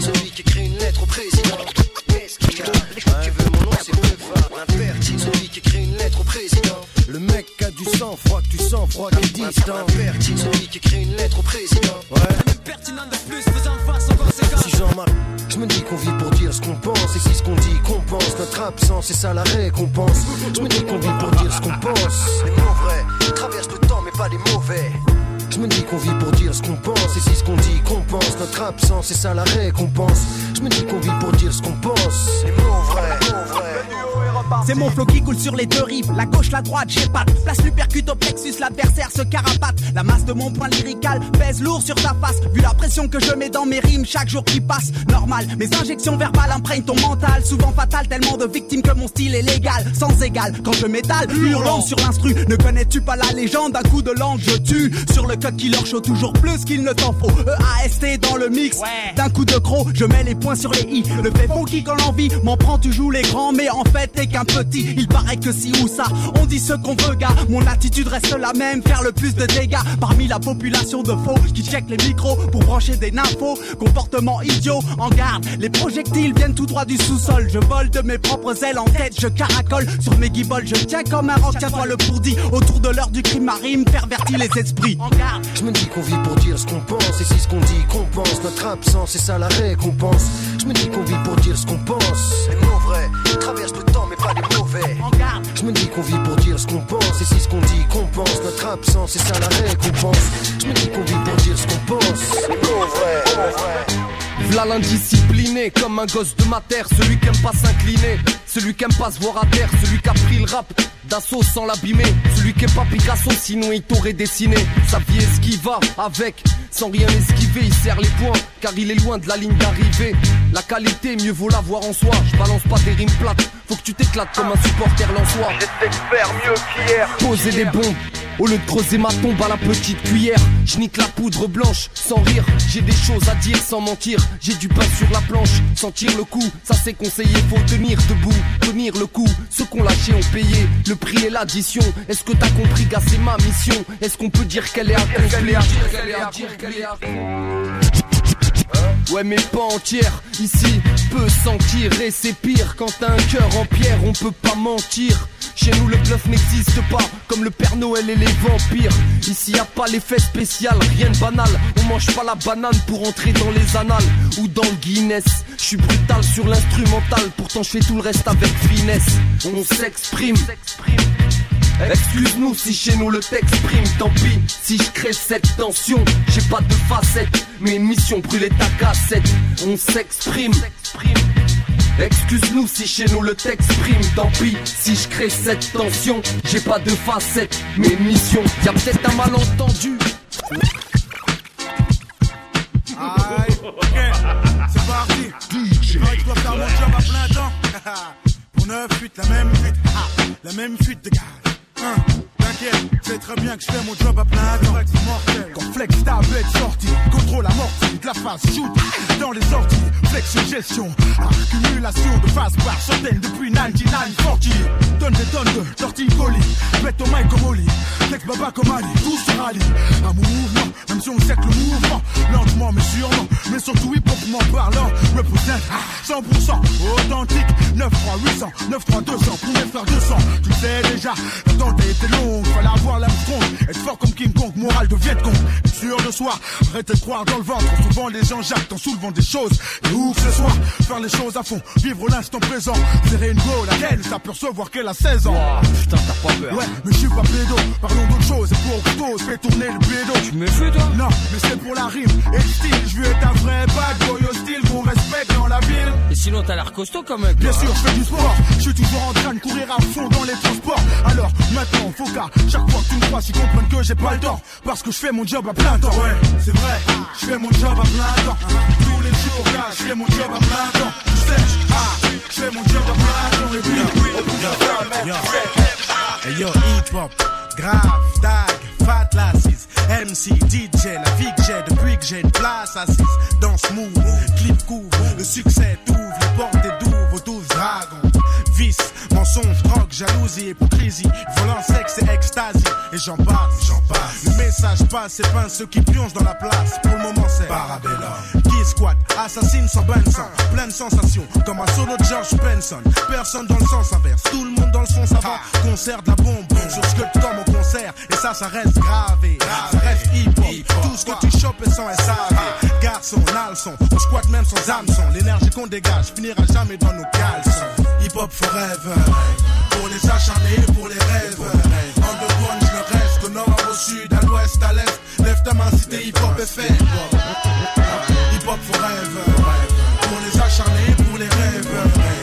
Celui qui écrit une lettre au président. Qu'est-ce qu'il a Tu veux mon nom, c'est peu Impertinent. Celui qui écrit une lettre au président. Le mec a du sang froid, tu sens froid, tu distant. Celui qui écrit une lettre au président. Ouais. Impertinent de plus faisant face aux conséquences. Si Jean-Marc, je me dis qu'on vit pour dire ce qu'on pense. Et si ce qu'on dit compense notre absence, c'est ça la récompense. Je me dis qu'on vit pour dire ce qu'on pense. Les mots vrais traversent le temps, mais pas les mauvais. Je me dis qu'on vit pour dire ce qu'on pense Et si ce qu'on dit compense notre absence C'est ça la récompense Je me dis qu'on vit pour dire ce qu'on pense. Les mots vrais, vrais c'est mon flow qui coule sur les deux rives, la gauche, la droite, j'ai pas. Place l'upercute au plexus, l'adversaire se carapate. La masse de mon point lyrical pèse lourd sur ta face. Vu la pression que je mets dans mes rimes chaque jour qui passe, normal. Mes injections verbales imprègnent ton mental, souvent fatal, tellement de victimes que mon style est légal, sans égal. Quand je m'étale, hurlant sur l'instru, ne connais-tu pas la légende? D'un coup de langue je tue sur le cut qui leur chaud toujours plus qu'il ne t'en faut. EAST dans le mix, d'un coup de croc, je mets les points sur les i. Le fait funky quand l'envie m'en prend, tu joues les grands, mais en fait t'es qu'un petit. Il paraît que si ou ça, on dit ce qu'on veut, gars. Mon attitude reste la même, faire le plus de dégâts parmi la population de faux qui check les micros pour brancher des nymphos. Comportement idiot, en garde. Les projectiles viennent tout droit du sous-sol. Je vole de mes propres ailes en tête, je caracole sur mes guibolles. Je tiens comme un roc, tiens-toi le pourdi. Autour de l'heure du crime marine, pervertit les esprits. En garde. Je me dis qu'on vit pour dire ce qu'on pense. Et si ce qu'on dit compense notre absence, c'est ça la récompense. Je me dis qu'on vit pour dire ce qu'on pense. Les mots vrais traversent le Je me dis qu'on vit pour dire ce qu'on pense. Et si ce qu'on dit compense notre absence, c'est ça la récompense. Je me dis qu'on vit pour dire ce qu'on pense. Vrais. V'là l'indiscipliné comme un gosse de ma terre, celui qui aime pas s'incliner, celui qui aime pas se voir à terre, celui qui a pris le rap d'assaut sans l'abîmer, celui qui est pas Picasso sinon il t'aurait dessiné, sa vie est ce qui va avec, sans rien esquiver, il serre les poings car il est loin de la ligne d'arrivée. La qualité mieux vaut la voir en soi, je balance pas des rimes plates, faut que tu t'éclates comme un supporter lensois. Faire mieux qu'hier. Poser des bombes au lieu de creuser ma tombe à la petite cuillère, je nique la poudre blanche sans rire. J'ai des choses à dire sans mentir. J'ai du pain sur la planche, sentir le coup. Ça c'est conseillé, faut tenir debout, tenir le coup. Ceux qu'on lâché ont payé le prix et l'addition. Est-ce que t'as compris, gars, c'est ma mission. Est-ce qu'on peut dire qu'elle est accomplie Ouais mais pas entière, ici peut sentir et c'est pire quand t'as un cœur en pierre, on peut pas mentir. Chez nous le bluff n'existe pas, comme le Père Noël et les vampires. Ici y a pas l'effet spécial, rien de banal. On mange pas la banane pour entrer dans les annales ou dans le Guinness. Je suis brutal sur l'instrumental, pourtant je fais tout le reste avec finesse. On s'exprime. Excuse-nous si chez nous le texte prime, tant pis si je crée cette tension. J'ai pas de facette, mais mission brûler ta cassette. On s'exprime. Excuse-nous si chez nous le texte prime, tant pis si je crée cette tension. J'ai pas de facette, mais mission. Y'a peut-être un malentendu. Aïe, ok, c'est parti. DJ. Je dois faire mon job à plein temps. Pour 9 fuites, la même fuite, ah, la même fuite de gaz. Hein, C'est très bien que je fais mon job à plein temps. Quand flex ta bête sortie, contrôle amorti de la phase shoot dans les sorties. Flex gestion, accumulation de phase par centaines depuis 9940. Donne des tonnes de torticolis, mets ton mic comme Oli. Flex baba comme Ali, tout se rallie. Un mouvement, même si on sait que le mouvement, lentement mais sûrement, mais surtout hip-hopement parlant, représente 100% authentique. 9 3 800, 9 3 200, pour faire 200. Tu sais déjà, a été longue, fallait avoir Carl Armstrong. Être fort comme King Kong, moral de Vietcong. Être sûr de soi, arrêtez de croire dans le ventre. Souvent les gens jactent en soulevant des choses. Et où que ce soit, faire les choses à fond, vivre l'instant présent. Serrer une go, laquelle s'apercevoir qu'elle a 16 ans. putain, t'as pas peur. Ouais, mais je suis pas pédo. Parlons d'autre chose. Et pour cause, fais tourner le pédo. Tu me fais toi? Non, mais c'est pour la rime et le style. Je veux être un vrai bad boy hostile qu'on respecte dans la ville. Et sinon, t'as l'air costaud quand même. Bien sûr, je fais du sport. Je suis toujours en train de courir à fond dans les transports. Alors maintenant, faut qu'à chaque fois que tu me crois, ils comprennent que j'ai pas le temps. Parce que je fais mon job à plein temps. Ouais, c'est vrai. Je fais mon job à plein temps. Tous les jours, gars, je fais mon job à plein temps. Tu sais, ah, je fais mon job à plein temps. Et puis, au bout d'un Yo. Hey yo, hip hop, grave, tag, fat lasses, MC, DJ, la vie que j'ai depuis que j'ai une place assise. Danse move, clip couvre, le succès t'ouvre les portes des douves aux douze dragons. Vice, mensonge, drogue, jalousie, hypocrisie, volant, sexe et extasie. Et j'en passe, j'en passe. Le message passe, c'est pas ceux qui plongent dans la place. Pour le moment, c'est Parabellum. Qui squat, assassine sans bain de sang. Plein de sensations, comme un solo de George Benson. Personne dans le sens inverse, tout le monde dans le son savant. Concert de la bombe, sur ce que comme au concert. Et ça, ça reste gravé. Ça reste hip-hop. Tout ce que tu chopes est sans SAV. Garçon, nalson, on squatte même sans hameçon. L'énergie qu'on dégage finira jamais dans nos caleçons. Hip-hop forever. Pour les acharnés, pour les rêves. Underground, je le reste. De nord au sud, à l'ouest, à l'est. Lève ta main si t'es hip-hop est fait. Hip-hop forever. Pour les acharnés, pour les rêves.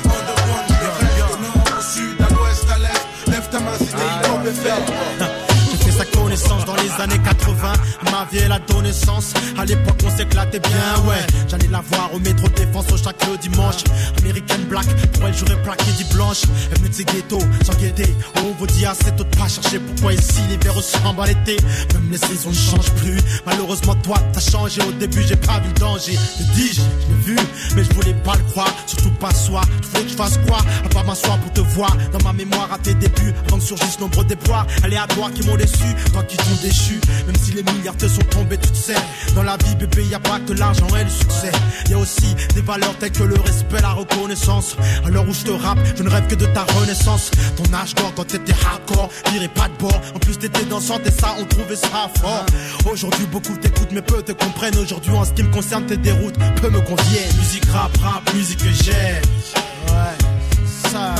Underground, je le reste. De nord au sud, à l'ouest, à l'est. Lève ta main si t'es hip-hop est fait. J'ai fait dans les années 80. Ma vie, elle donné sens. À l'époque, on s'éclatait bien, ouais. J'allais la voir au métro défense au chaque dimanche. American Black, pour elle, j'aurais plaqué dit blanche. Elle me disait ghetto, sans guetter. On vous dit assez tôt de pas chercher pourquoi ici l'hiver ressemble à l'été. Même les saisons ne changent plus. Malheureusement, toi, t'as changé. Au début, j'ai pas vu le danger. Je dis, je l'ai vu, mais je voulais pas le croire. Surtout pas soi. Tu voulais que je fasse quoi? À part m'asseoir pour te voir. Dans ma mémoire à tes débuts, avant que surgissent nombreux déboires. Aléatoires qui m'ont déçu, toi qui t'ont déchu. Même si les milliards te sont tombés, tu te sais. Dans la vie, bébé, y a pas que l'argent et le succès. Y a aussi des valeurs telles que le respect, la reconnaissance. À l'heure où je te rappe, je ne rêve que de ta renaissance. Ton âge d'or quand t'étais hardcore, dirais pas de bord. En plus, t'étais dansante et ça, on trouvait ça fort. Aujourd'hui, beaucoup t'écoutent, mais peu te comprennent. Aujourd'hui, en ce qui me concerne, tes déroutes peu me conviennent. Musique rap, rap, musique que j'aime. Ouais, ça,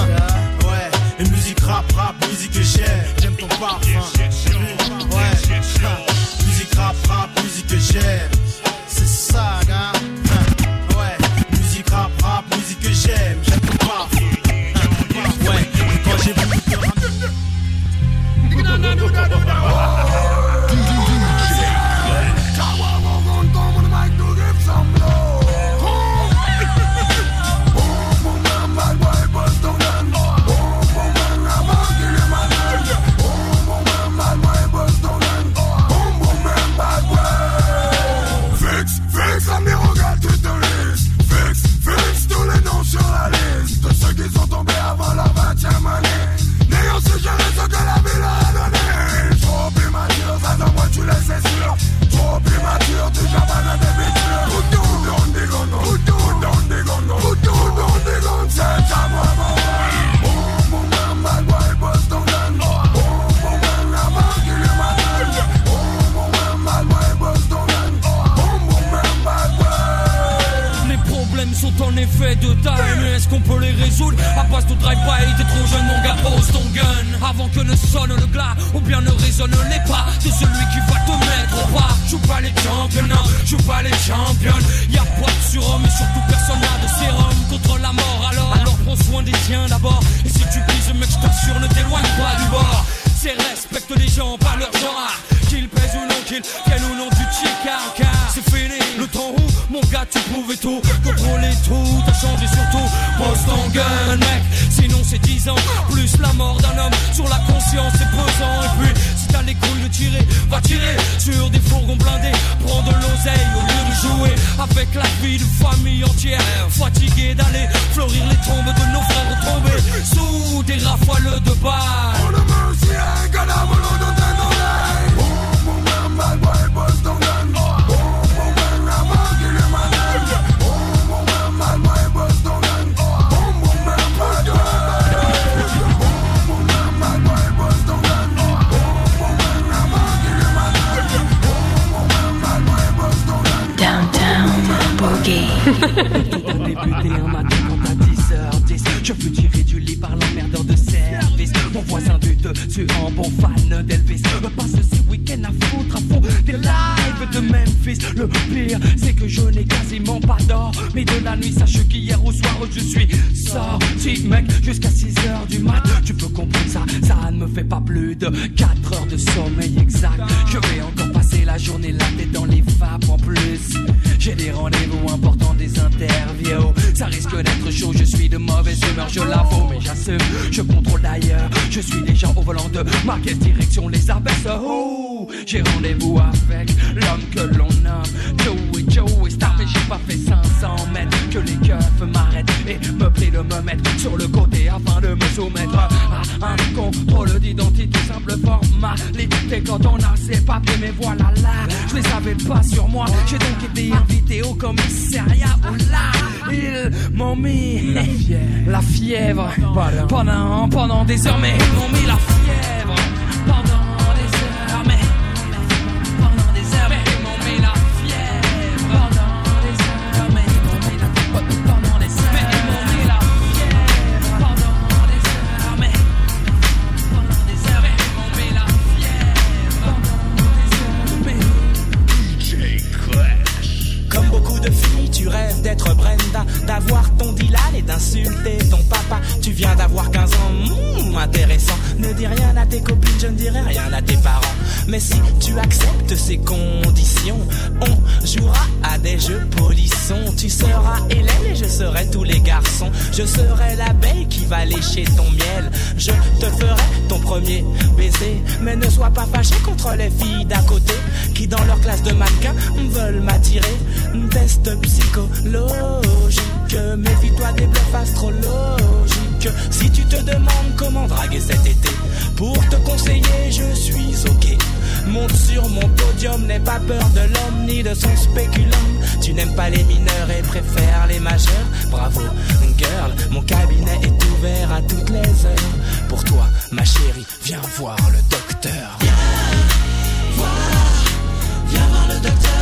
ouais. Et musique rap, rap, musique que j'aime. J'aime ton parfum. Musique rap, rap, musique que j'aime. C'est ça, À base de drive-by, t'es trop jeune, mon gars, pose ton gun. Avant que ne sonne le glas, ou bien ne résonne les pas de celui qui va te mettre au pas. Joue pas les championnats, joue pas les championnes. Y'a pas de surhomme, et surtout personne n'a de sérum contre la mort. Alors, alors prends soin des tiens d'abord. Et si tu pises, mec, je t'assure, ne t'éloigne pas du bord. C'est respecte les gens, pas leur genre. Qu'ils pèsent ou non, qu'ils viennent ou non du car c'est fini. Le temps où, mon gars, tu pouvais tout contrôler tout. T'as changé surtout, Sinon, c'est 10 ans, plus la mort d'un homme sur la conscience, c'est pesant. Et puis, si t'as les couilles de tirer, va tirer sur des fourgons blindés. Prends de l'oseille au lieu de jouer avec la vie de famille entière. Fatigué d'aller fleurir les tombes de nos frères tombés sous des rafales de balles. Tout a débuté un matin quand à 10h10 Je fus tiré du lit par l'emmerdeur de service. Mon voisin du dessus en bon fan d'Elvis. Passe ces week-ends à foutre à fond des lives de Memphis. Le pire c'est que je n'ai quasiment pas d'or. Mais de la nuit sache qu'hier au soir je suis sorti mec Jusqu'à 6h du mat. Tu peux comprendre ça, ça ne me fait pas plus de 4 heures de sommeil exact. Je vais encore passer la journée la tête dans les vapes en plus. J'ai des rendez-vous importants, des interviews. Ça risque d'être chaud, je suis de mauvaise humeur, je l'avoue Mais j'assume, je contrôle d'ailleurs Je suis déjà au volant de ma direction les abaisse Oh, j'ai rendez-vous avec l'homme que l'on nomme Joey Joey Star pas fait 500 mètres Que les keufs m'arrêtent et me prient de me mettre sur le côté Afin de me soumettre à un contrôle d'identité Simple formalité. Quand on a ses papiers Mais voilà là, je les avais pas sur moi. J'ai donc été invité au commissariat Où là, ils m'ont mis la fièvre, la fièvre pendant, pendant des heures Mais ils m'ont mis la fièvre Je serai l'abeille qui va lécher ton miel. Je te ferai ton premier baiser. Mais ne sois pas fâché contre les filles d'à côté qui, dans leur classe de mannequin, veulent m'attirer. Test psychologique. Méfie-toi des bluffs astrologiques. Si tu te demandes comment draguer cet été, pour te conseiller, je suis ok. Monte sur mon podium, n'aie pas peur de l'homme ni de son spéculum. Tu n'aimes pas les mineurs et préfères les majeurs. Bravo, girl, mon cabinet est ouvert à toutes les heures. Pour toi, ma chérie, viens voir le docteur. Viens voir, viens voir le docteur,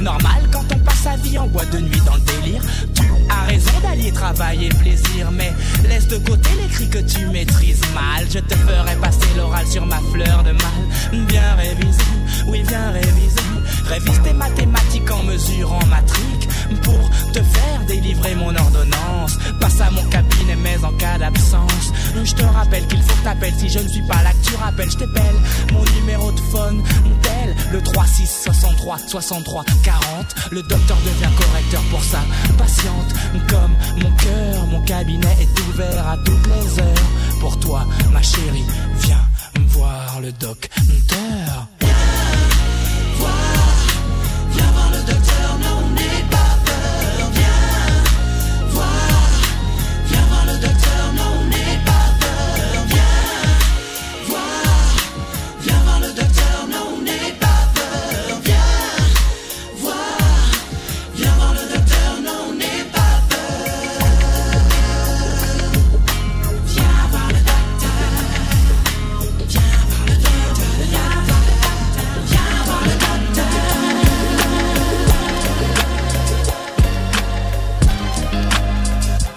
Normal quand on passe sa vie en boîte de nuit dans le délire. Tu as raison d'allier travail et plaisir, mais laisse de côté les cris que tu maîtrises mal. Je te ferai passer l'oral sur ma fleur de mal. Bien révisé, oui, bien révisé. Révise tes mathématiques en mesurant ma trique pour te faire délivrer mon ordonnance. Passe à mon cabinet, mais en cas d'absence, je te rappelle qu'il faut que t'appelles si je ne suis pas là. Que tu rappelles, je t'appelle mon numéro de phone, tel le 36 63 63 40. Le docteur devient correcteur pour sa patiente. Comme mon cœur, mon cabinet est ouvert à toutes les heures. Pour toi, ma chérie, viens voir le docteur. Viens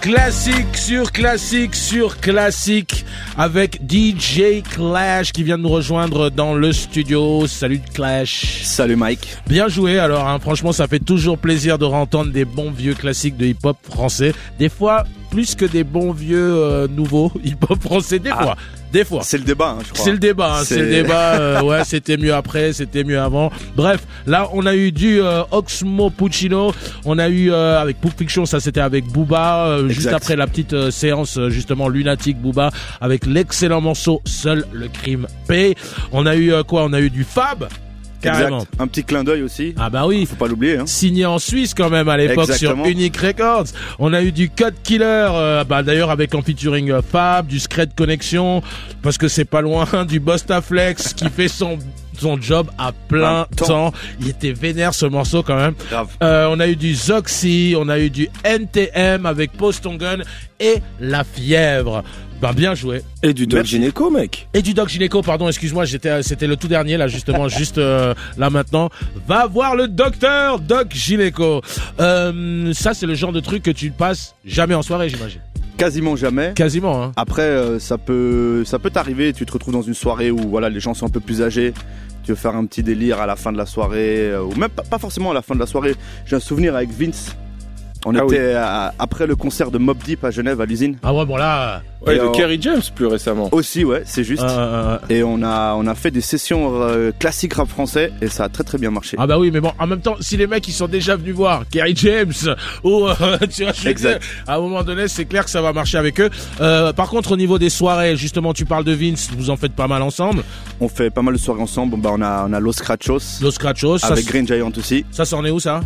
Classique sur classique sur classique avec DJ Clash qui vient de nous rejoindre dans le studio. Salut Clash. Salut Mike. Bien joué alors, hein. franchement ça fait toujours plaisir de entendre des bons vieux classiques de hip-hop français. Des fois plus que des bons vieux euh, nouveaux hip-hop français des fois. Des fois. C'est le débat, hein, je crois. C'est le débat, hein, c'est le débat. euh, ouais, c'était mieux après, c'était mieux avant. Bref, là, on a eu du euh, Oxmo Puccino. On a eu euh, avec Pulp Fiction, ça c'était avec Booba, euh, juste après la petite séance justement lunatique Booba avec l'excellent morceau Seul le crime paie. On a eu euh, quoi? On a eu du Fab. Carrément. Exact. Un petit clin d'œil aussi. Ah bah oui. Faut pas l'oublier. Hein. Signé en Suisse quand même à l'époque sur. Unique Records. On a eu du Code Killer, euh, bah d'ailleurs avec en featuring euh, Fab, du Scred Connection, parce que c'est pas loin, du Bostaflex qui fait son son job à plein temps. temps. Il était vénère ce morceau quand même. Euh, on a eu du Zoxy, on a eu du NTM avec Poston Gun et La Fièvre. Ben bien joué. Et du Doc Gynéco, mec. Et du Doc Gynéco, pardon, excuse-moi, j'étais, c'était le tout dernier là justement, juste euh, là maintenant. Va voir le docteur Doc Gynéco. Euh, ça c'est le genre de truc que tu passes jamais en soirée, j'imagine. Quasiment jamais. Quasiment. Hein. Après, euh, ça peut, ça peut t'arriver. Tu te retrouves dans une soirée où voilà, les gens sont un peu plus âgés. Tu veux faire un petit délire à la fin de la soirée, euh, ou même pas, pas forcément à la fin de la soirée. J'ai un souvenir avec Vince. On Ah était à- après le concert de Mob Deep à Genève à l'usine. Ah ouais, bon là. Ouais, Et de on- Kerry James plus récemment. Aussi, ouais, c'est juste. Euh, Et on a, on a fait des sessions euh, classiques rap français et ça a très très bien marché. Ah bah oui, mais bon, en même temps, si les mecs ils sont déjà venus voir Kerry James ou euh, tu vois, je Exact. dire, à un moment donné, c'est clair que ça va marcher avec eux. Euh, par contre, au niveau des soirées, justement, tu parles de Vince, vous en faites pas mal ensemble. On fait pas mal de soirées ensemble. Bah, on a, on a Los Scratchos. Los Scratchos, ça, Avec c'est- Green Giant aussi. Ça, c'en est où ça?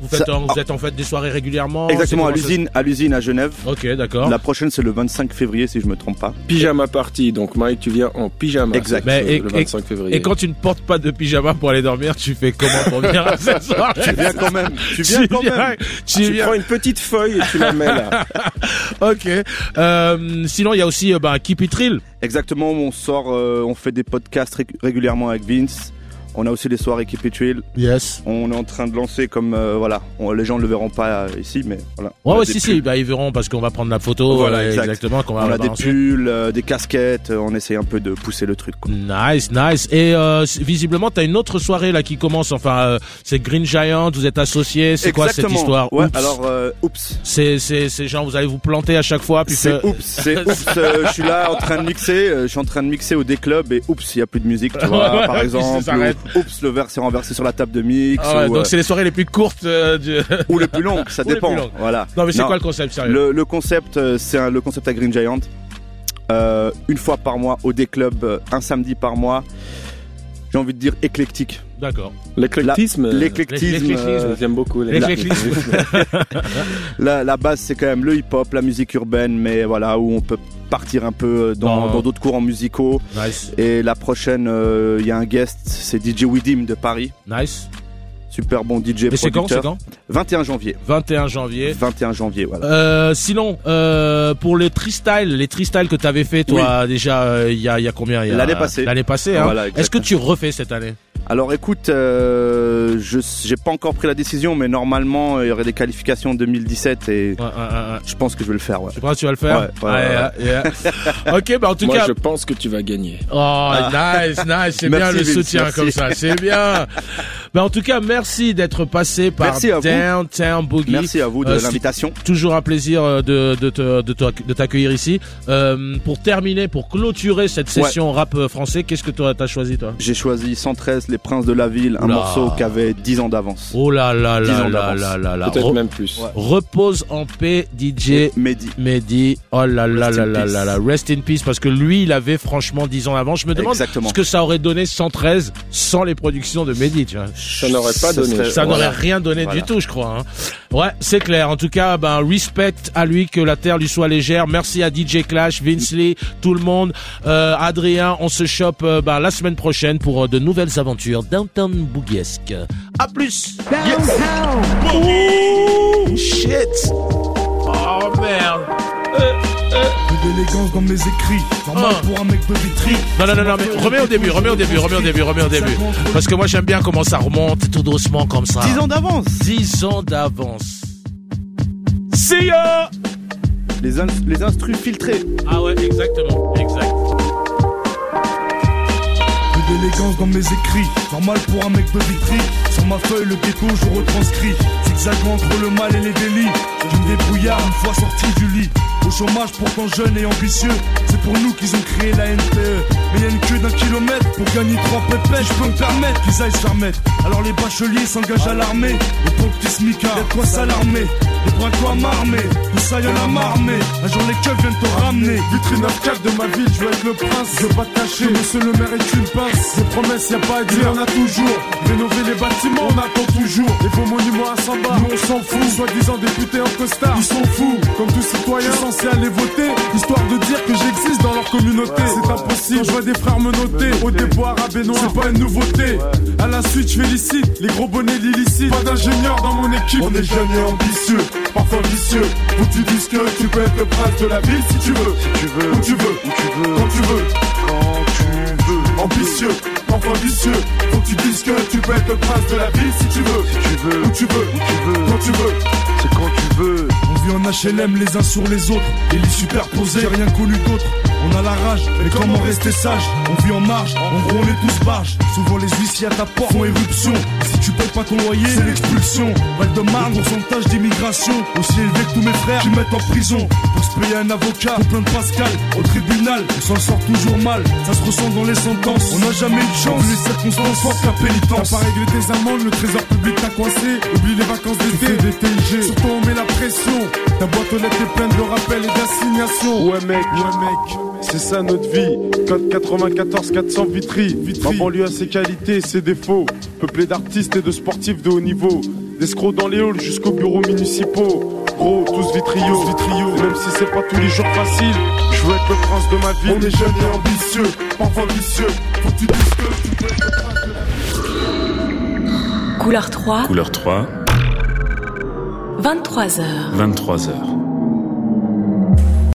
Vous, faites, Ça- en- vous êtes en fait des soirées régulièrement Exactement, à l'usine, à l'usine à Genève. Ok, d'accord. La prochaine, c'est le 25 février, si je me trompe pas. Pyjama party. Donc, Mike, tu viens en pyjama. Exact. et, le et- 25 février. et quand tu ne portes pas de pyjama pour aller dormir, tu fais comment pour venir à cette soirée Tu viens quand même. Tu viens quand même. Tu, tu viens. prends une petite feuille et tu la mets là. Ok. Euh, sinon, il y a aussi euh, bah, Keep It Real. Exactement, on sort, euh, on fait des podcasts ré- régulièrement avec Vince. On a aussi les soirées It Real. Yes. On est en train de lancer comme euh, voilà, on- les gens ne le verront pas euh, ici, mais voilà. Ouais, ouais, des si, pulls. si, bah, ils verront parce qu'on va prendre la photo. Voilà, exact. exactement, qu'on va on a des pulls, euh, des casquettes. euh, On essaye un peu de pousser le truc. quoi. Nice, nice. Et euh, visiblement, t'as une autre soirée là qui commence. Enfin, euh, c'est Green Giant. Vous êtes associés. C'est quoi cette histoire? Ouais, Oups. alors euh, oups. C'est c'est c'est genre vous allez vous planter à chaque fois. C'est oups, c'est oups. je suis là en train de mixer, je suis en train de mixer au D-Club et oups, il y a plus de musique, tu vois, Ouais, par exemple. Oups, le verre s'est renversé sur la table de mix. Ah ouais, ou, donc euh, c'est les soirées les plus courtes euh, du... ou les plus longues, ça Ou dépend. Voilà. Non mais c'est quoi le concept sérieux Le, le concept, euh, c'est le concept à Green Giant. Euh, une fois par mois au D-Club, euh, un samedi par mois. J'ai envie de dire éclectique. D'accord. L'éclectisme. La- L'éclectisme. euh, J'aime beaucoup l'éclectisme. la, la base, c'est quand même le hip-hop, la musique urbaine, mais voilà, où on peut partir un peu dans Dans- dans d'autres courants musicaux. Nice. Et la prochaine, euh, il y a un guest, c'est DJ Widim de Paris. Nice. Super bon DJ Et c'est quand, c'est quand 21 janvier. 21 janvier. 21 janvier, voilà. Euh, sinon, euh, pour les freestyle, les freestyle que t'avais fait toi déjà euh, il y a il y a combien il y a- L'année passée. L'année passée. Hein. Voilà, Est-ce que tu refais cette année? Alors écoute, euh, je j'ai pas encore pris la décision, mais normalement il y aurait des qualifications en 2017 et je pense que je vais le faire. Ouais. Tu penses que tu vas le faire? Ouais, ouais, ouais, Ouais, yeah. Ok, bah en tout Moi, cas. je pense que tu vas gagner. Oh, nice, nice, c'est bien le Vince, soutien merci. comme ça, c'est bien. Ben, en tout cas, merci d'être passé par Merci à vous. Downtown Boogie. Merci à vous de Euh, l'invitation. Toujours un plaisir euh, de, de, te- de, te- de t'accueillir ici. Euh, pour terminer, pour clôturer cette session rap euh, français, qu'est-ce que toi t'as choisi toi? J'ai choisi 113, Les Princes de la Ville, un morceau qui avait 10 ans d'avance. Oh là là 10 là ans là d'avance. là là là. Peut-être Re- même plus. Ouais. Repose en paix, DJ Mehdi. Mehdi. Oh là là Rest là in là peace. là là. Rest in peace parce que lui, il avait franchement 10 ans avant. Je me demande Exactement. ce que ça aurait donné 113 sans les productions de Mehdi, tu vois. Ça n'aurait pas Ça donné. serait- Ça Voilà. n'aurait rien donné Voilà. du tout, je crois. hein. Ouais, c'est clair. En tout cas, ben respect à lui, que la terre lui soit légère. Merci à DJ Clash, Vince Lee, tout le monde, Euh, Adrien. On se chope euh, ben, la semaine prochaine pour euh, de nouvelles aventures Downtown Boogiesque. À plus. Ouh, shit. Oh merde. D'élégance dans mes écrits. Normal Ah. pour un mec de vitry. Non, non, non, non, mais remets au début, remets au début, remets au début, remets au début. Parce que moi j'aime bien comment ça remonte tout doucement comme ça. 10 ans d'avance 10 ans d'avance. See ya les, ins- les instrus filtrés. Ah ouais, exactement, exact. Peu d'élégance dans mes écrits. Normal pour un mec de vitry. Sur ma feuille, le ghetto, je retranscris. Zigzag entre le mal et les délits. Je me débrouille brouillard une fois sorti du lit. Au chômage pourtant jeune et ambitieux, c'est pour nous qu'ils ont créé la NPE. Mais y a une queue d'un kilomètre pour gagner trois pépettes. Je peux me permettre qu'ils aillent se faire mettre. Alors les bacheliers s'engagent à l'armée. Et pour le petit smicard, y'a s'alarmer. Les bras quoi m'armer, tout ça y'en a marmé. Un jour les keufs viennent te ramener. Vitrine 4 de ma ville, je veux être le prince. Je veux pas te cacher, monsieur le maire est une pince. Des promesses, y a pas à dire, on a toujours. Rénover les bâtiments, on attend toujours. Les faux monuments à 100 bas, nous on s'en fout. Soi-disant députés en costard, ils sont fous. Comme tout citoyen censé aller voter, histoire de dire que j'existe dans leur communauté. C'est impossible, je vois des frères me noter. Au déboire à Benoît, c'est pas une nouveauté. À la suite, je félicite les gros bonnets l'illicite. Pas d'ingénieur dans mon équipe. On est jeunes et ambitieux, parfois vicieux. Où tu dises que tu peux être le prince de la ville si tu veux. Si tu veux, où tu veux, où tu veux, quand tu veux. Quand tu veux. Ambitieux, parfois vicieux. Faut que tu dises que tu peux être le prince de la ville si tu veux. Si tu veux, où tu veux, où tu veux, quand tu veux. C'est quand tu veux. Vit en HLM les uns sur les autres, et les superposés, rien connu d'autre. On a la rage, mais comment rester sage On vit en marge, en gros on est tous barges. Souvent les huissiers à ta porte font éruption. Si tu payes pas ton loyer, c'est l'expulsion. Val de Marne, pourcentage d'immigration, aussi élevé que tous mes frères qui mettent en prison. Pour se payer un avocat, pour plein de Pascal, au tribunal, on s'en sort toujours mal. Ça se ressent dans les sentences, on n'a jamais eu de chance. Les circonstances fortes qu'à pénitence. T'as pas réglé tes amendes, le trésor public t'a coincé. Oublie les vacances d'été, des TIG. Surtout on met la pression. Ta boîte aux lettres est pleine de rappels et d'assignations. Ouais mec, ouais mec, c'est ça notre vie. Code 94 400 Vitry. Ma banlieue a ses qualités et ses défauts. Peuplé d'artistes et de sportifs de haut niveau. D'escrocs dans les halls jusqu'aux bureaux municipaux. Gros, tous vitriaux, vitriaux. Même si c'est pas tous les jours facile, je veux être le prince de ma ville. On est jeunes et ambitieux, parfois vicieux. Faut que tu dises que tu peux être le prince de la Couleur 3, Couleur 3, 23h. 23h.